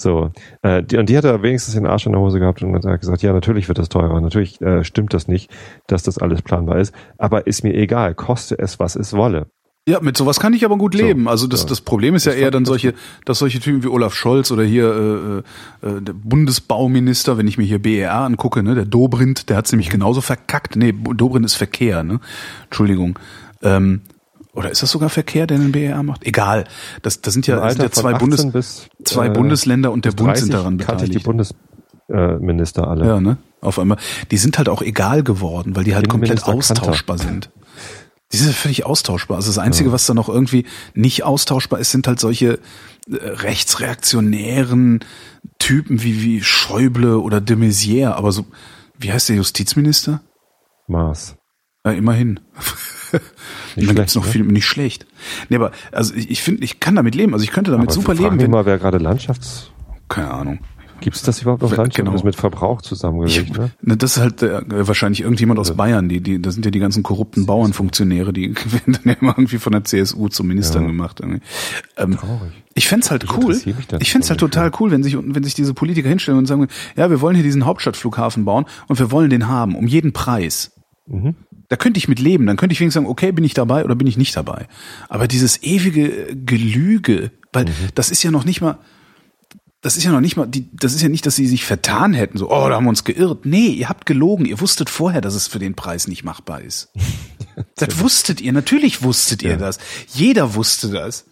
So, äh, die, und die hat er wenigstens den Arsch in der Hose gehabt und hat gesagt, ja, natürlich wird das teurer, natürlich äh, stimmt das nicht, dass das alles planbar ist, aber ist mir egal, koste es, was es wolle. Ja, mit sowas kann ich aber gut leben. So, also das, so. das Problem ist ja eher dann solche, dass solche Typen wie Olaf Scholz oder hier äh, äh, der Bundesbauminister, wenn ich mir hier BER angucke, ne, der Dobrindt, der hat's nämlich genauso verkackt. Nee, Dobrindt ist Verkehr, ne? Entschuldigung. Ähm, oder ist das sogar Verkehr, der den BER macht? Egal. Das, das sind ja, das sind ja zwei, Bundes, bis, zwei äh, Bundesländer und der Bund sind daran beteiligt. die Bundesminister alle. Ja, ne? Auf einmal. Die sind halt auch egal geworden, weil die halt komplett austauschbar Kanter. sind. Die sind völlig austauschbar. Also das Einzige, ja. was da noch irgendwie nicht austauschbar ist, sind halt solche äh, rechtsreaktionären Typen wie, wie Schäuble oder de Maizière. Aber so, wie heißt der Justizminister? Maas. Ja, immerhin. [LAUGHS] Nicht schlecht, noch ne? viel, nicht schlecht. Nee, aber also ich, ich finde, ich kann damit leben. Also ich könnte damit aber super leben. Wenn, mal, wer gerade Landschafts... Keine Ahnung. Gibt es das überhaupt auf Landschaften? Genau. Das ist mit Verbrauch zusammengelegt, ne? Ne, Das ist halt äh, wahrscheinlich irgendjemand aus Bayern, die, die, das sind ja die ganzen korrupten Bauernfunktionäre, die [LAUGHS] werden dann ja immer irgendwie von der CSU zum Ministern Ja. gemacht. irgendwie. Ähm, Traurig. ich fänd's halt cool. Ich fänd's halt so total cool, wenn sich, wenn sich diese Politiker hinstellen und sagen, ja, wir wollen hier diesen Hauptstadtflughafen bauen und wir wollen den haben, um jeden Preis. Mhm. Da könnte ich mit leben. Dann könnte ich wenigstens sagen, okay, bin ich dabei oder bin ich nicht dabei. Aber dieses ewige Gelüge, weil Mhm. das ist ja noch nicht mal, das ist ja noch nicht mal, die, das ist ja nicht, dass sie sich vertan hätten, so, oh, da haben wir uns geirrt. Nee, ihr habt gelogen. Ihr wusstet vorher, dass es für den Preis nicht machbar ist. [LAUGHS] das wusstet ihr. Natürlich wusstet ihr Ja. das. Jeder wusste das.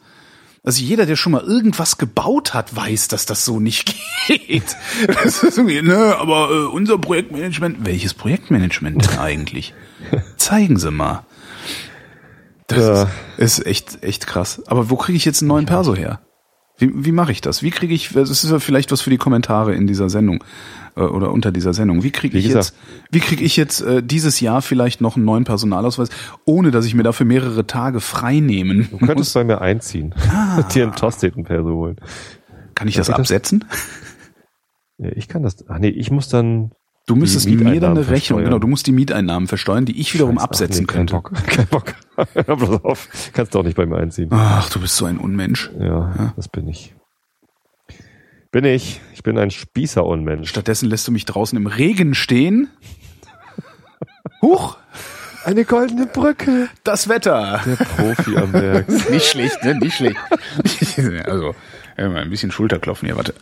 Also jeder, der schon mal irgendwas gebaut hat, weiß, dass das so nicht [LAUGHS] geht. Das ist irgendwie, ne, aber äh, unser Projektmanagement, welches Projektmanagement denn eigentlich? Zeigen Sie mal. Das Ja. ist, ist echt, echt krass. Aber wo kriege ich jetzt einen neuen Perso her? Wie, wie mache ich das? Wie kriege ich, das ist ja vielleicht was für die Kommentare in dieser Sendung äh, oder unter dieser Sendung. Wie kriege ich jetzt, wie kriege ich jetzt äh, dieses Jahr vielleicht noch einen neuen Personalausweis, ohne dass ich mir dafür mehrere Tage frei nehmen Du könntest bei mir einziehen. Ah. Dir einen Tostetenperso holen. Kann ich das das- absetzen? Ja, ich kann das. Ach nee, ich muss dann. Du müsstest mir dann eine Rechnung, genau, du musst die Mieteinnahmen versteuern, die ich wiederum Scheiße, ach absetzen nee, kein könnte. Bock. [LAUGHS] Kein Bock. [LAUGHS] Bloß auf. Kannst du auch nicht bei mir einziehen. Ach, du bist so ein Unmensch. Ja, das bin ich. Bin ich. Ich bin ein Spießer-Unmensch. Stattdessen lässt du mich draußen im Regen stehen. [LAUGHS] Huch, Eine goldene Brücke. das Wetter. Der Profi am Werk. Nicht schlecht, ne? Nicht schlecht. also, ja, mal ein bisschen Schulterklopfen hier, warte.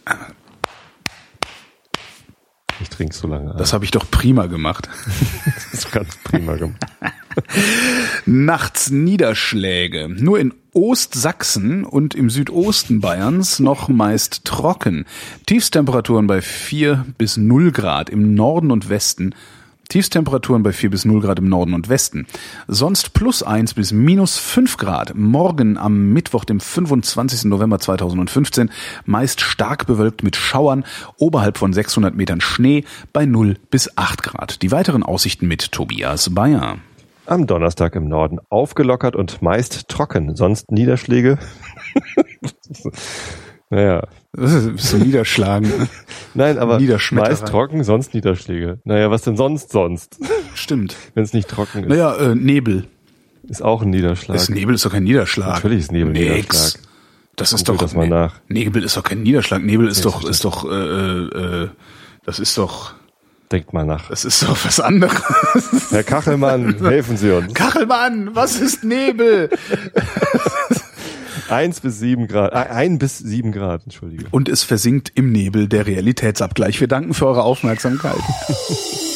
Trinke so lange. Das habe ich doch prima gemacht. [LAUGHS] Das ist ganz prima gemacht. [LAUGHS] Nachts Niederschläge. Nur in Ostsachsen und im Südosten Bayerns noch meist trocken. Tiefstemperaturen bei 4 bis 0 Grad im Norden und Westen. Tiefstemperaturen bei 4 bis 0 Grad im Norden und Westen. Sonst plus 1 bis minus 5 Grad. Morgen am Mittwoch, dem 25. November 2015, meist stark bewölkt mit Schauern, oberhalb von 600 Metern Schnee bei 0 bis 8 Grad. Die weiteren Aussichten mit Tobias Bayer. Am Donnerstag im Norden aufgelockert und meist trocken. Sonst Niederschläge. [LAUGHS] naja. Das ist so niederschlagen. [LAUGHS] Nein, aber meist trocken, sonst Niederschläge. Naja, was denn sonst sonst? Stimmt. Wenn es nicht trocken ist, Naja, äh, Nebel. ist auch ein Niederschlag. Das Nebel ist doch kein Niederschlag. Natürlich ist Nebel ein Nix. Niederschlag. Das ist Google doch. das mal nach. Nebel ist doch kein Niederschlag. Nebel ist doch, ist doch, äh, äh, das ist doch, Denkt mal nach. das ist doch was anderes. Herr Kachelmann, [LAUGHS] helfen Sie uns. Kachelmann, was ist Nebel? [LAUGHS] Eins bis sieben Grad. Äh, ein bis sieben Grad, entschuldige. Und es versinkt im Nebel der Realitätsabgleich. Wir danken für eure Aufmerksamkeit. [LAUGHS]